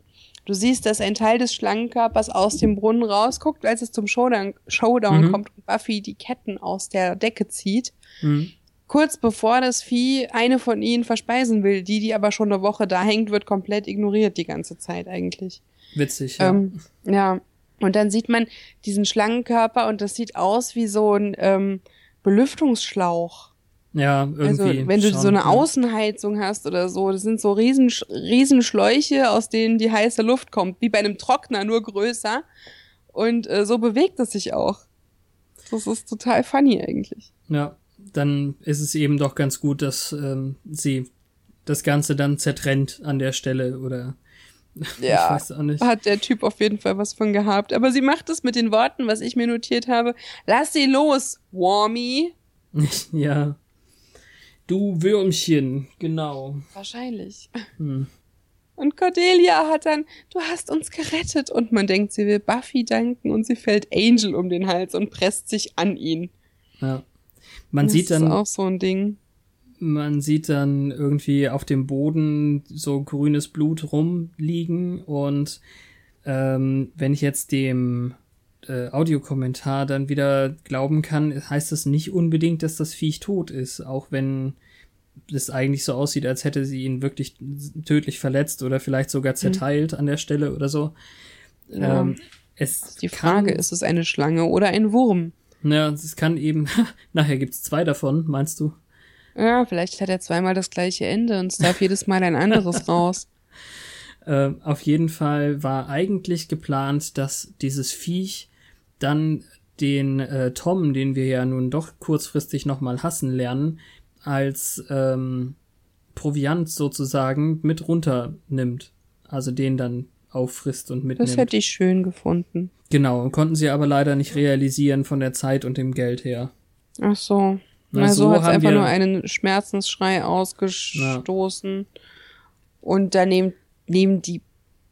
Du siehst, dass ein Teil des Schlangenkörpers aus dem Brunnen rausguckt, als es zum Showdown, Showdown mhm. kommt und Buffy die Ketten aus der Decke zieht. Mhm kurz bevor das Vieh eine von ihnen verspeisen will. Die, die aber schon eine Woche da hängt, wird komplett ignoriert die ganze Zeit eigentlich. Witzig, ja. Ähm, ja. Und dann sieht man diesen Schlangenkörper und das sieht aus wie so ein ähm, Belüftungsschlauch. Ja, irgendwie. Also, wenn du schon, so eine ja. Außenheizung hast oder so, das sind so riesen, riesen Schläuche, aus denen die heiße Luft kommt, wie bei einem Trockner, nur größer. Und äh, so bewegt es sich auch. Das ist total funny eigentlich. Ja, dann ist es eben doch ganz gut, dass ähm, sie das Ganze dann zertrennt an der Stelle oder ja, hat der Typ auf jeden Fall was von gehabt. Aber sie macht es mit den Worten, was ich mir notiert habe. Lass sie los, Warmy. ja. Du Würmchen, genau. Wahrscheinlich. Hm. Und Cordelia hat dann, du hast uns gerettet. Und man denkt, sie will Buffy danken und sie fällt Angel um den Hals und presst sich an ihn. Ja. Man das sieht dann. Das ist auch so ein Ding. Man sieht dann irgendwie auf dem Boden so grünes Blut rumliegen und ähm, wenn ich jetzt dem äh, Audiokommentar dann wieder glauben kann, heißt das nicht unbedingt, dass das Viech tot ist, auch wenn es eigentlich so aussieht, als hätte sie ihn wirklich tödlich verletzt oder vielleicht sogar mhm. zerteilt mhm. an der Stelle oder so. Ja. Ähm, es die Frage, ist es eine Schlange oder ein Wurm? Ja, es kann eben, nachher gibt's zwei davon, meinst du? Ja, vielleicht hat er zweimal das gleiche Ende und es darf jedes Mal ein anderes raus. Äh, auf jeden Fall war eigentlich geplant, dass dieses Viech dann den äh, Tom, den wir ja nun doch kurzfristig nochmal hassen lernen, als ähm, Proviant sozusagen mit runternimmt. Also den dann auffrisst und mitnimmt. Das hätte ich schön gefunden. Genau, konnten sie aber leider nicht realisieren von der Zeit und dem Geld her. Ach so. Na, also so hat es einfach nur einen Schmerzensschrei ausgestoßen. Ja. Und da nehmen, nehmen die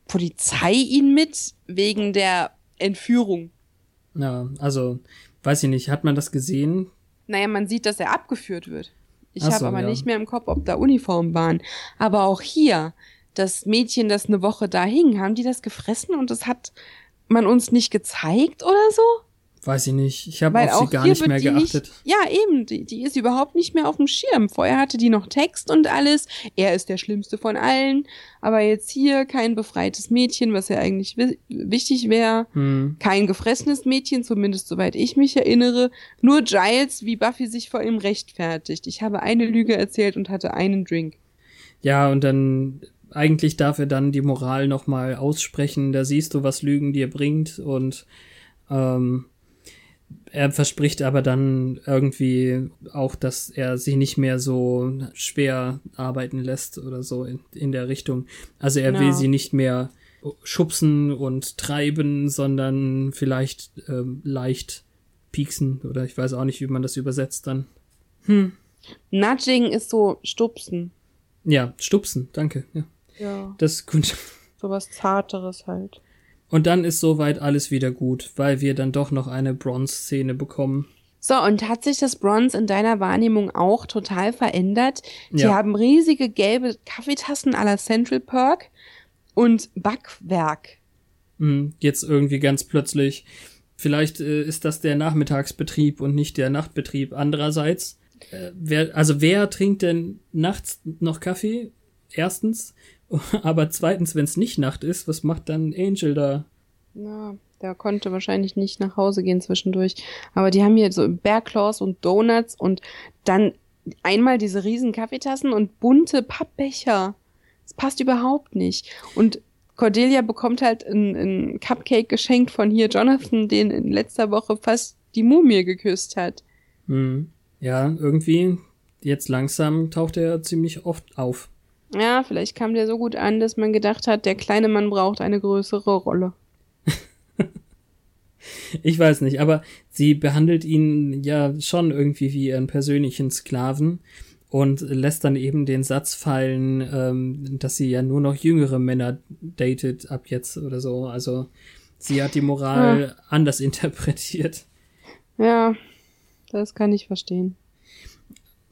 Polizei ihn mit wegen der Entführung. Ja, also, weiß ich nicht, hat man das gesehen? Naja, man sieht, dass er abgeführt wird. Ich so, habe aber ja. nicht mehr im Kopf, ob da Uniformen waren. Aber auch hier, das Mädchen, das eine Woche da hing, haben die das gefressen und das hat man uns nicht gezeigt oder so? Weiß ich nicht. Ich habe auf sie gar nicht mehr geachtet. Nicht, ja, eben. Die, die ist überhaupt nicht mehr auf dem Schirm. Vorher hatte die noch Text und alles. Er ist der Schlimmste von allen. Aber jetzt hier kein befreites Mädchen, was ja eigentlich wichtig wäre. Hm. Kein gefressenes Mädchen, zumindest soweit ich mich erinnere. Nur Giles, wie Buffy sich vor ihm rechtfertigt. Ich habe eine Lüge erzählt und hatte einen Drink. Ja, und dann eigentlich darf er dann die Moral nochmal aussprechen. Da siehst du, was Lügen dir bringt und ähm, er verspricht aber dann irgendwie auch, dass er sich nicht mehr so schwer arbeiten lässt oder so in, in der Richtung. Also er no. will sie nicht mehr schubsen und treiben, sondern vielleicht ähm, leicht pieksen oder ich weiß auch nicht, wie man das übersetzt dann. Hm. Nudging ist so stupsen. Ja, stupsen, danke. Ja. ja. Das ist gut. So was Zarteres halt. Und dann ist soweit alles wieder gut, weil wir dann doch noch eine Bronze-Szene bekommen. So, und hat sich das Bronze in deiner Wahrnehmung auch total verändert? Die ja. haben riesige gelbe Kaffeetassen à la Central Perk und Backwerk. Hm, jetzt irgendwie ganz plötzlich. Vielleicht äh, ist das der Nachmittagsbetrieb und nicht der Nachtbetrieb. Andererseits, äh, wer, also wer trinkt denn nachts noch Kaffee? Erstens. Aber zweitens, wenn es nicht Nacht ist, was macht dann Angel da? Na, der konnte wahrscheinlich nicht nach Hause gehen zwischendurch. Aber die haben hier so Bearclaws und Donuts und dann einmal diese riesen Kaffeetassen und bunte Pappbecher. Das passt überhaupt nicht. Und Cordelia bekommt halt ein, ein Cupcake geschenkt von hier Jonathan, den in letzter Woche fast die Mumie geküsst hat. Hm. Ja, irgendwie jetzt langsam taucht er ziemlich oft auf. Ja, vielleicht kam der so gut an, dass man gedacht hat, der kleine Mann braucht eine größere Rolle. ich weiß nicht, aber sie behandelt ihn ja schon irgendwie wie ihren persönlichen Sklaven und lässt dann eben den Satz fallen, ähm, dass sie ja nur noch jüngere Männer datet ab jetzt oder so. Also sie hat die Moral ja. anders interpretiert. Ja, das kann ich verstehen.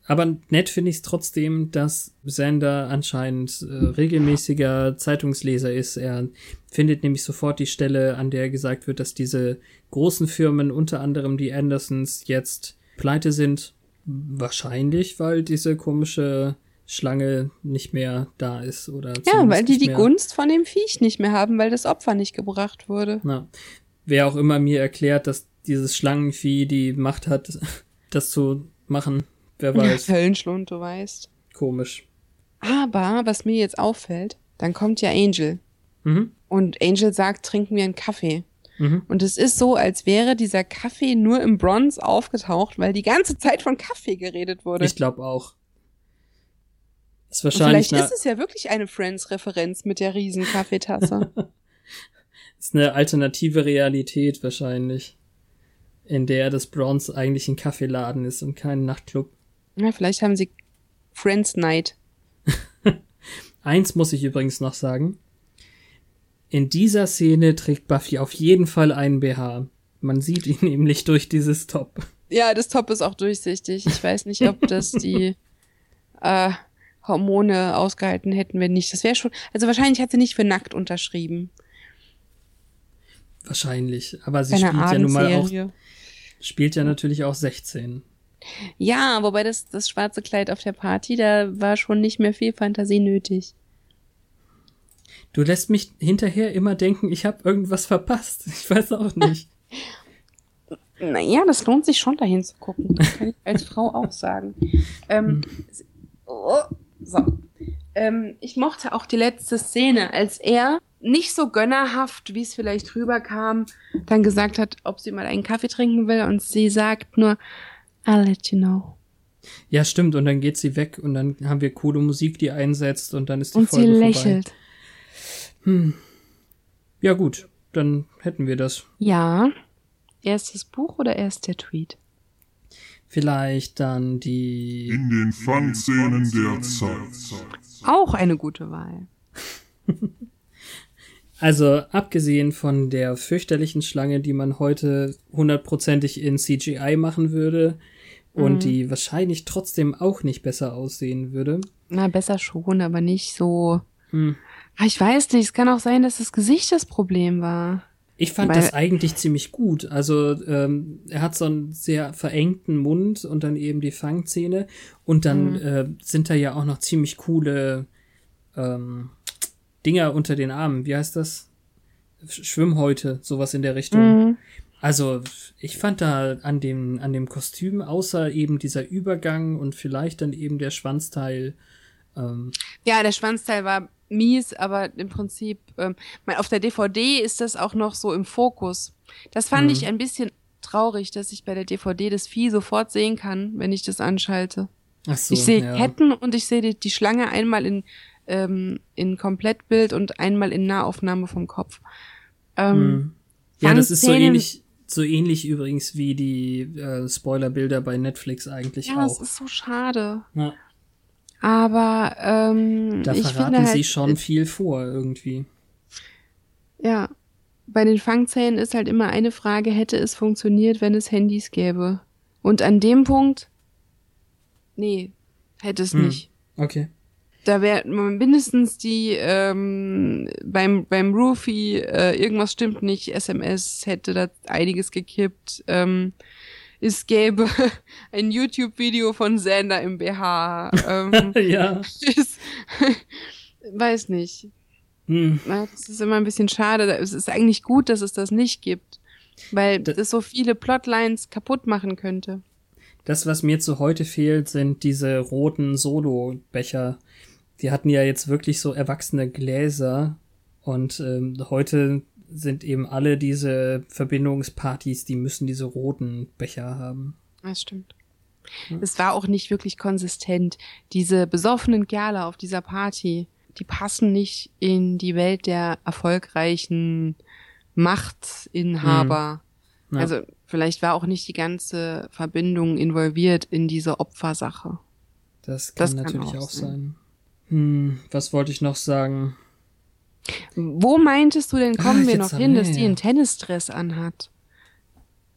Aber nett finde ich es trotzdem, dass Sander anscheinend äh, regelmäßiger Zeitungsleser ist. Er findet nämlich sofort die Stelle, an der gesagt wird, dass diese großen Firmen, unter anderem die Andersons, jetzt pleite sind. Wahrscheinlich, weil diese komische Schlange nicht mehr da ist oder ja, weil die die Gunst von dem Viech nicht mehr haben, weil das Opfer nicht gebracht wurde. Na, wer auch immer mir erklärt, dass dieses Schlangenvieh die Macht hat, das zu machen, Wer weiß. Höllenschlund, du weißt. Komisch. Aber, was mir jetzt auffällt, dann kommt ja Angel. Mhm. Und Angel sagt, trinken wir einen Kaffee. Mhm. Und es ist so, als wäre dieser Kaffee nur im Bronze aufgetaucht, weil die ganze Zeit von Kaffee geredet wurde. Ich glaube auch. Ist wahrscheinlich vielleicht ist es ja wirklich eine Friends-Referenz mit der riesen Kaffeetasse. ist eine alternative Realität wahrscheinlich, in der das Bronze eigentlich ein Kaffeeladen ist und kein Nachtclub. Ja, vielleicht haben sie Friends Night. Eins muss ich übrigens noch sagen. In dieser Szene trägt Buffy auf jeden Fall einen BH. Man sieht ihn nämlich durch dieses Top. Ja, das Top ist auch durchsichtig. Ich weiß nicht, ob das die äh, Hormone ausgehalten hätten, wenn nicht. Das wäre schon. Also wahrscheinlich hat sie nicht für nackt unterschrieben. Wahrscheinlich. Aber sie Keine spielt ja nun mal auch. Spielt ja natürlich auch 16. Ja, wobei das, das schwarze Kleid auf der Party, da war schon nicht mehr viel Fantasie nötig. Du lässt mich hinterher immer denken, ich habe irgendwas verpasst. Ich weiß auch nicht. Naja, das lohnt sich schon dahin zu gucken. Das kann ich als Frau auch sagen. Ähm, hm. oh, so. Ähm, ich mochte auch die letzte Szene, als er nicht so gönnerhaft, wie es vielleicht rüberkam, dann gesagt hat, ob sie mal einen Kaffee trinken will und sie sagt nur, I'll let you know. Ja, stimmt. Und dann geht sie weg und dann haben wir coole Musik, die einsetzt und dann ist die und Folge sie lächelt. Vorbei. Hm. Ja, gut. Dann hätten wir das. Ja. Erst das Buch oder erst der Tweet? Vielleicht dann die. In den Fangszenen der Zeit. Auch eine gute Wahl. Also abgesehen von der fürchterlichen Schlange, die man heute hundertprozentig in CGI machen würde und mhm. die wahrscheinlich trotzdem auch nicht besser aussehen würde. Na, besser schon, aber nicht so. Hm. Ah, ich weiß nicht, es kann auch sein, dass das Gesicht das Problem war. Ich fand Weil, das eigentlich ziemlich gut. Also ähm, er hat so einen sehr verengten Mund und dann eben die Fangzähne und dann mhm. äh, sind da ja auch noch ziemlich coole ähm, Dinger unter den Armen. Wie heißt das? Schwimmhäute, sowas in der Richtung. Mhm. Also, ich fand da an dem, an dem Kostüm, außer eben dieser Übergang und vielleicht dann eben der Schwanzteil. Ähm, ja, der Schwanzteil war mies, aber im Prinzip, ähm, auf der DVD ist das auch noch so im Fokus. Das fand mhm. ich ein bisschen traurig, dass ich bei der DVD das Vieh sofort sehen kann, wenn ich das anschalte. Ach so, ich sehe ja. Ketten und ich sehe die, die Schlange einmal in ähm, in Komplettbild und einmal in Nahaufnahme vom Kopf. Ähm, hm. Ja, das ist so ähnlich, so ähnlich übrigens wie die äh, Spoilerbilder bei Netflix eigentlich ja, auch. Ja, das ist so schade. Ja. Aber ähm, da verraten halt, sie schon viel vor irgendwie. Ja, bei den Fangzähnen ist halt immer eine Frage, hätte es funktioniert, wenn es Handys gäbe? Und an dem Punkt, nee, hätte es hm. nicht. Okay da wäre mindestens die ähm, beim beim Roofy äh, irgendwas stimmt nicht SMS hätte da einiges gekippt ähm, es gäbe ein YouTube Video von Sander im BH ähm, ja. ist, weiß nicht. Hm. das ist immer ein bisschen schade es ist eigentlich gut dass es das nicht gibt weil das, das so viele Plotlines kaputt machen könnte. Das was mir zu heute fehlt sind diese roten Solo Becher die hatten ja jetzt wirklich so erwachsene Gläser und ähm, heute sind eben alle diese Verbindungspartys, die müssen diese roten Becher haben. Das stimmt. Es war auch nicht wirklich konsistent. Diese besoffenen Kerle auf dieser Party, die passen nicht in die Welt der erfolgreichen Machtinhaber. Hm. Ja. Also vielleicht war auch nicht die ganze Verbindung involviert in diese Opfersache. Das kann das natürlich kann auch, auch sein. sein. Hm, was wollte ich noch sagen? Wo meintest du denn, kommen ah, wir noch hin, dass die einen Tennisdress anhat?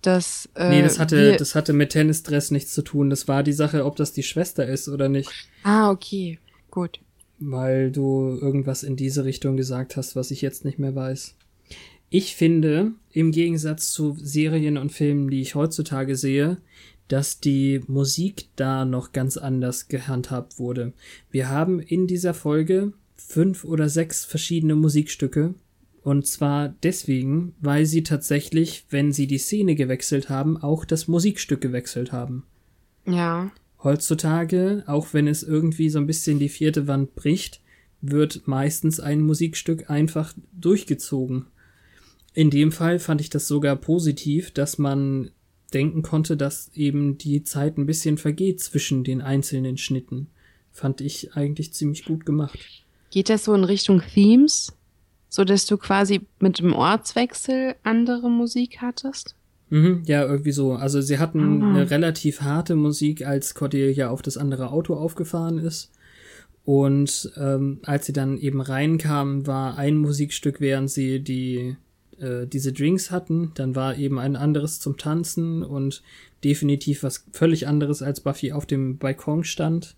Das, äh, nee, das hatte, das hatte mit Tennisdress nichts zu tun. Das war die Sache, ob das die Schwester ist oder nicht. Ah, okay. Gut. Weil du irgendwas in diese Richtung gesagt hast, was ich jetzt nicht mehr weiß. Ich finde, im Gegensatz zu Serien und Filmen, die ich heutzutage sehe, dass die Musik da noch ganz anders gehandhabt wurde. Wir haben in dieser Folge fünf oder sechs verschiedene Musikstücke. Und zwar deswegen, weil sie tatsächlich, wenn sie die Szene gewechselt haben, auch das Musikstück gewechselt haben. Ja. Heutzutage, auch wenn es irgendwie so ein bisschen die vierte Wand bricht, wird meistens ein Musikstück einfach durchgezogen. In dem Fall fand ich das sogar positiv, dass man denken konnte, dass eben die Zeit ein bisschen vergeht zwischen den einzelnen Schnitten. Fand ich eigentlich ziemlich gut gemacht. Geht das so in Richtung Themes? So dass du quasi mit dem Ortswechsel andere Musik hattest? Mhm, ja, irgendwie so. Also sie hatten ah. eine relativ harte Musik, als Cordelia auf das andere Auto aufgefahren ist. Und ähm, als sie dann eben reinkamen, war ein Musikstück, während sie die äh, diese Drinks hatten, dann war eben ein anderes zum Tanzen und definitiv was völlig anderes, als Buffy auf dem Balkon stand.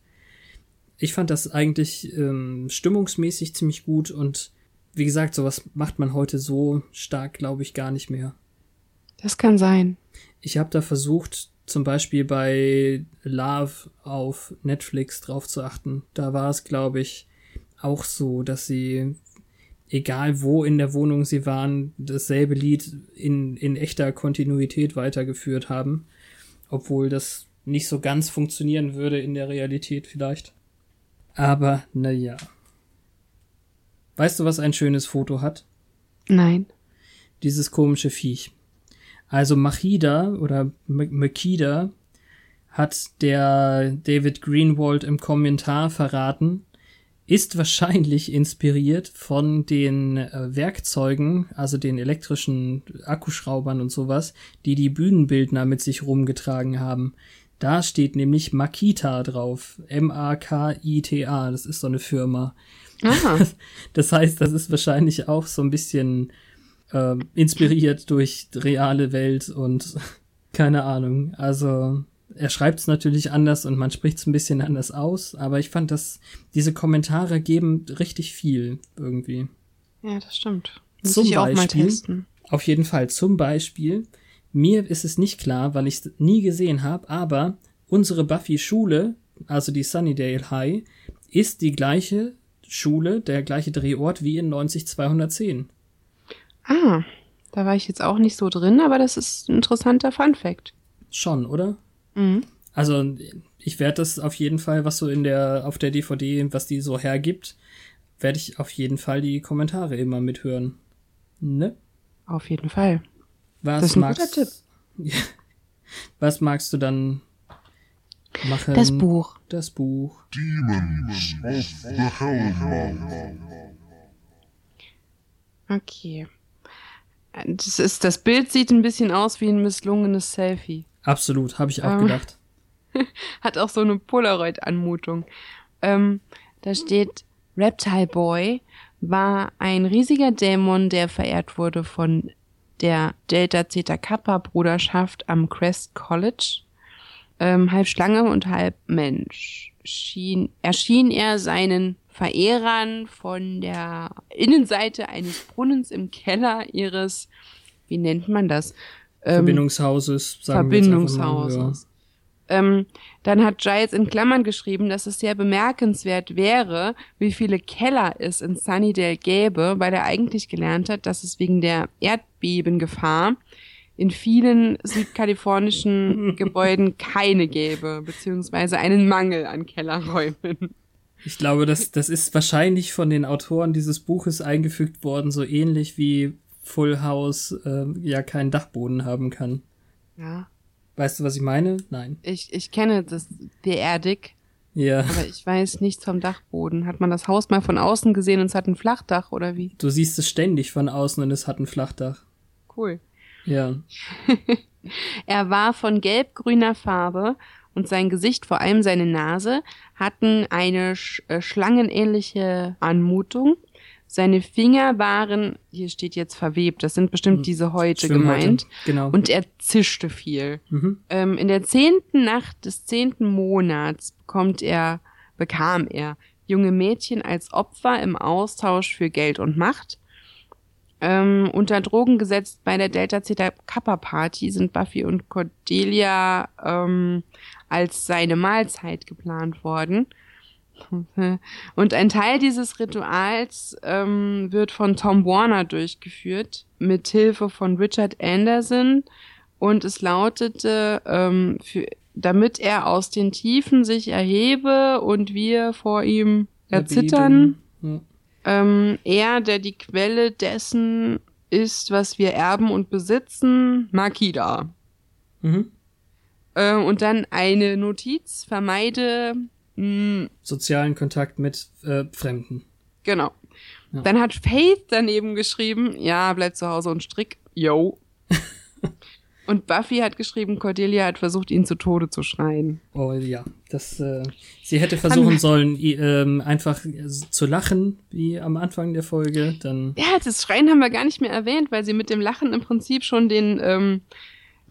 Ich fand das eigentlich ähm, stimmungsmäßig ziemlich gut und wie gesagt, sowas macht man heute so stark, glaube ich, gar nicht mehr. Das kann sein. Ich habe da versucht, zum Beispiel bei Love auf Netflix drauf zu achten. Da war es, glaube ich, auch so, dass sie egal wo in der Wohnung sie waren, dasselbe Lied in, in echter Kontinuität weitergeführt haben. Obwohl das nicht so ganz funktionieren würde in der Realität vielleicht. Aber naja. Weißt du, was ein schönes Foto hat? Nein. Dieses komische Viech. Also Machida oder Makida hat der David Greenwald im Kommentar verraten, ist wahrscheinlich inspiriert von den äh, Werkzeugen, also den elektrischen Akkuschraubern und sowas, die die Bühnenbildner mit sich rumgetragen haben. Da steht nämlich Makita drauf. M-A-K-I-T-A. Das ist so eine Firma. Aha. Das heißt, das ist wahrscheinlich auch so ein bisschen äh, inspiriert durch reale Welt und keine Ahnung. Also er schreibt es natürlich anders und man spricht es ein bisschen anders aus, aber ich fand, dass diese Kommentare geben richtig viel irgendwie. Ja, das stimmt. Muss zum ich Beispiel, auch mal testen. Auf jeden Fall. Zum Beispiel, mir ist es nicht klar, weil ich es nie gesehen habe, aber unsere Buffy-Schule, also die Sunnydale High, ist die gleiche Schule, der gleiche Drehort wie in 90210. Ah, da war ich jetzt auch nicht so drin, aber das ist ein interessanter Fun Fact. Schon, oder? Mhm. Also ich werde das auf jeden Fall, was so in der auf der DVD, was die so hergibt, werde ich auf jeden Fall die Kommentare immer mithören. Ne? Auf jeden Fall. Was das ist ein magst, guter Tipp. was magst du dann machen? Das Buch. Das Buch. Demons of the Hellmouth. Okay. Das, ist, das Bild sieht ein bisschen aus wie ein misslungenes Selfie. Absolut, habe ich auch ähm, gedacht. Hat auch so eine Polaroid-Anmutung. Ähm, da steht, Reptile Boy war ein riesiger Dämon, der verehrt wurde von der Delta Zeta Kappa Bruderschaft am Crest College. Ähm, halb Schlange und halb Mensch. Schien, erschien er seinen Verehrern von der Innenseite eines Brunnens im Keller ihres, wie nennt man das? Ähm, Verbindungshauses. Sagen Verbindungshauses. Ähm, dann hat Giles in Klammern geschrieben, dass es sehr bemerkenswert wäre, wie viele Keller es in Sunnydale gäbe, weil er eigentlich gelernt hat, dass es wegen der Erdbebengefahr in vielen südkalifornischen Gebäuden keine gäbe, beziehungsweise einen Mangel an Kellerräumen. Ich glaube, das, das ist wahrscheinlich von den Autoren dieses Buches eingefügt worden, so ähnlich wie Full House äh, ja keinen Dachboden haben kann. Ja. Weißt du, was ich meine? Nein. Ich, ich kenne das Attic. Ja. Aber ich weiß nichts vom Dachboden. Hat man das Haus mal von außen gesehen und es hat ein Flachdach oder wie? Du siehst es ständig von außen und es hat ein Flachdach. Cool. Ja. er war von gelb-grüner Farbe und sein Gesicht, vor allem seine Nase, hatten eine sch äh, schlangenähnliche Anmutung. Seine Finger waren, hier steht jetzt verwebt, das sind bestimmt hm. diese Häute gemeint. Genau. Und er zischte viel. Mhm. Ähm, in der zehnten Nacht des zehnten Monats bekommt er, bekam er junge Mädchen als Opfer im Austausch für Geld und Macht. Ähm, unter Drogen gesetzt bei der Delta Zeta Kappa Party sind Buffy und Cordelia ähm, als seine Mahlzeit geplant worden. Und ein Teil dieses Rituals ähm, wird von Tom Warner durchgeführt, mit Hilfe von Richard Anderson. Und es lautete, ähm, für, damit er aus den Tiefen sich erhebe und wir vor ihm erzittern. Ja. Ähm, er, der die Quelle dessen ist, was wir erben und besitzen, Makida. Mhm. Äh, und dann eine Notiz, vermeide mh, hm, sozialen Kontakt mit äh, Fremden. Genau. Ja. Dann hat Faith daneben geschrieben, ja, bleib zu Hause und strick. Yo. und Buffy hat geschrieben, Cordelia hat versucht, ihn zu Tode zu schreien. Oh ja, das, äh, sie hätte versuchen sollen, ähm, einfach zu lachen, wie am Anfang der Folge. Dann. Ja, das Schreien haben wir gar nicht mehr erwähnt, weil sie mit dem Lachen im Prinzip schon den ähm,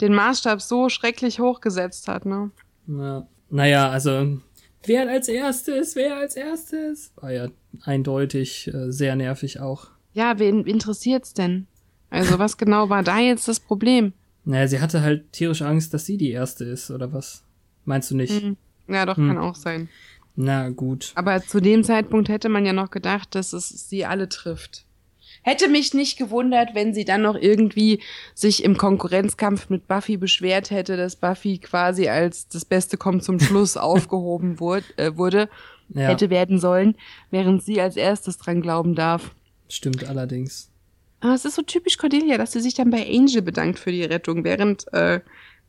den Maßstab so schrecklich hochgesetzt hat, ne? Ja. Naja, also wer als erstes, wer als erstes? War ja eindeutig äh, sehr nervig auch. Ja, wen interessiert's denn? Also was genau war da jetzt das Problem? Naja, sie hatte halt tierisch Angst, dass sie die erste ist, oder was? Meinst du nicht? Mhm. Ja, doch, hm. kann auch sein. Na gut. Aber zu dem Zeitpunkt hätte man ja noch gedacht, dass es sie alle trifft. Hätte mich nicht gewundert, wenn sie dann noch irgendwie sich im Konkurrenzkampf mit Buffy beschwert hätte, dass Buffy quasi als das Beste kommt zum Schluss aufgehoben wurde, äh, wurde ja. hätte werden sollen, während sie als erstes dran glauben darf. Stimmt allerdings. Aber es ist so typisch Cordelia, dass sie sich dann bei Angel bedankt für die Rettung, während äh,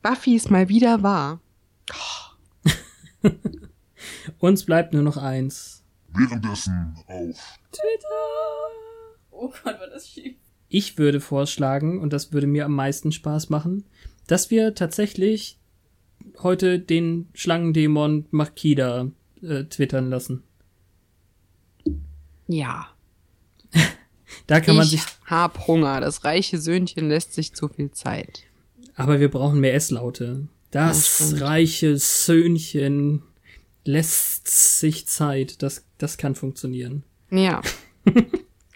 Buffy es mal wieder war. Oh. Uns bleibt nur noch eins. Währenddessen auf Twitter. Oh Gott, war das schief. Ich würde vorschlagen, und das würde mir am meisten Spaß machen, dass wir tatsächlich heute den Schlangendämon Makida äh, twittern lassen. Ja. da kann ich man sich. Hab Hunger. Das reiche Söhnchen lässt sich zu viel Zeit. Aber wir brauchen mehr S-Laute. Das ja, reiche Söhnchen lässt sich Zeit. Das, das kann funktionieren. Ja.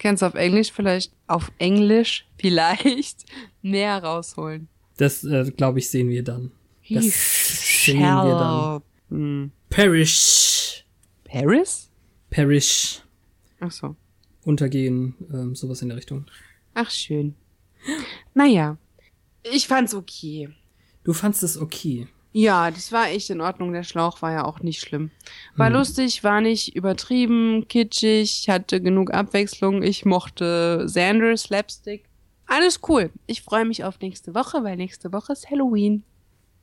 Kannst auf Englisch vielleicht, auf Englisch vielleicht mehr rausholen. Das, äh, glaube ich, sehen wir dann. Das sehen wir dann. Hm. Perish. Paris? Perish. Ach so. Untergehen, ähm, sowas in der Richtung. Ach, schön. Naja, ich fand's okay. Du fandst es okay. Ja, das war echt in Ordnung. Der Schlauch war ja auch nicht schlimm. War hm. lustig, war nicht übertrieben, kitschig, hatte genug Abwechslung. Ich mochte Xander, Slapstick. Alles cool. Ich freue mich auf nächste Woche, weil nächste Woche ist Halloween.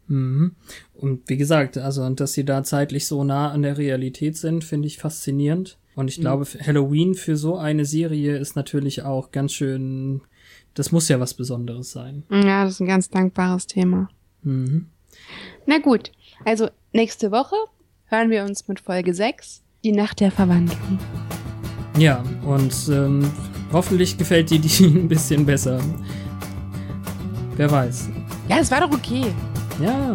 Mhm. Und wie gesagt, also, dass sie da zeitlich so nah an der Realität sind, finde ich faszinierend. Und ich mhm. glaube, Halloween für so eine Serie ist natürlich auch ganz schön, das muss ja was Besonderes sein. Ja, das ist ein ganz dankbares Thema. Mhm. Na gut, also nächste Woche hören wir uns mit Folge 6, die Nacht der Verwandlung. Ja, und ähm, hoffentlich gefällt dir die ein bisschen besser. Wer weiß. Ja, es war doch okay. Ja.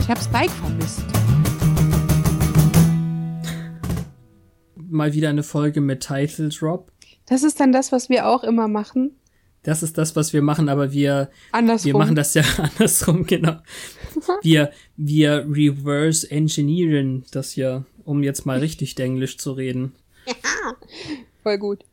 Ich hab Spike vermisst. Mal wieder eine Folge mit Title Drop. Das ist dann das, was wir auch immer machen. Das ist das, was wir machen, aber wir, andersrum. wir machen das ja andersrum, genau. wir, wir reverse engineeren das ja, um jetzt mal richtig Englisch zu reden. Ja, voll gut.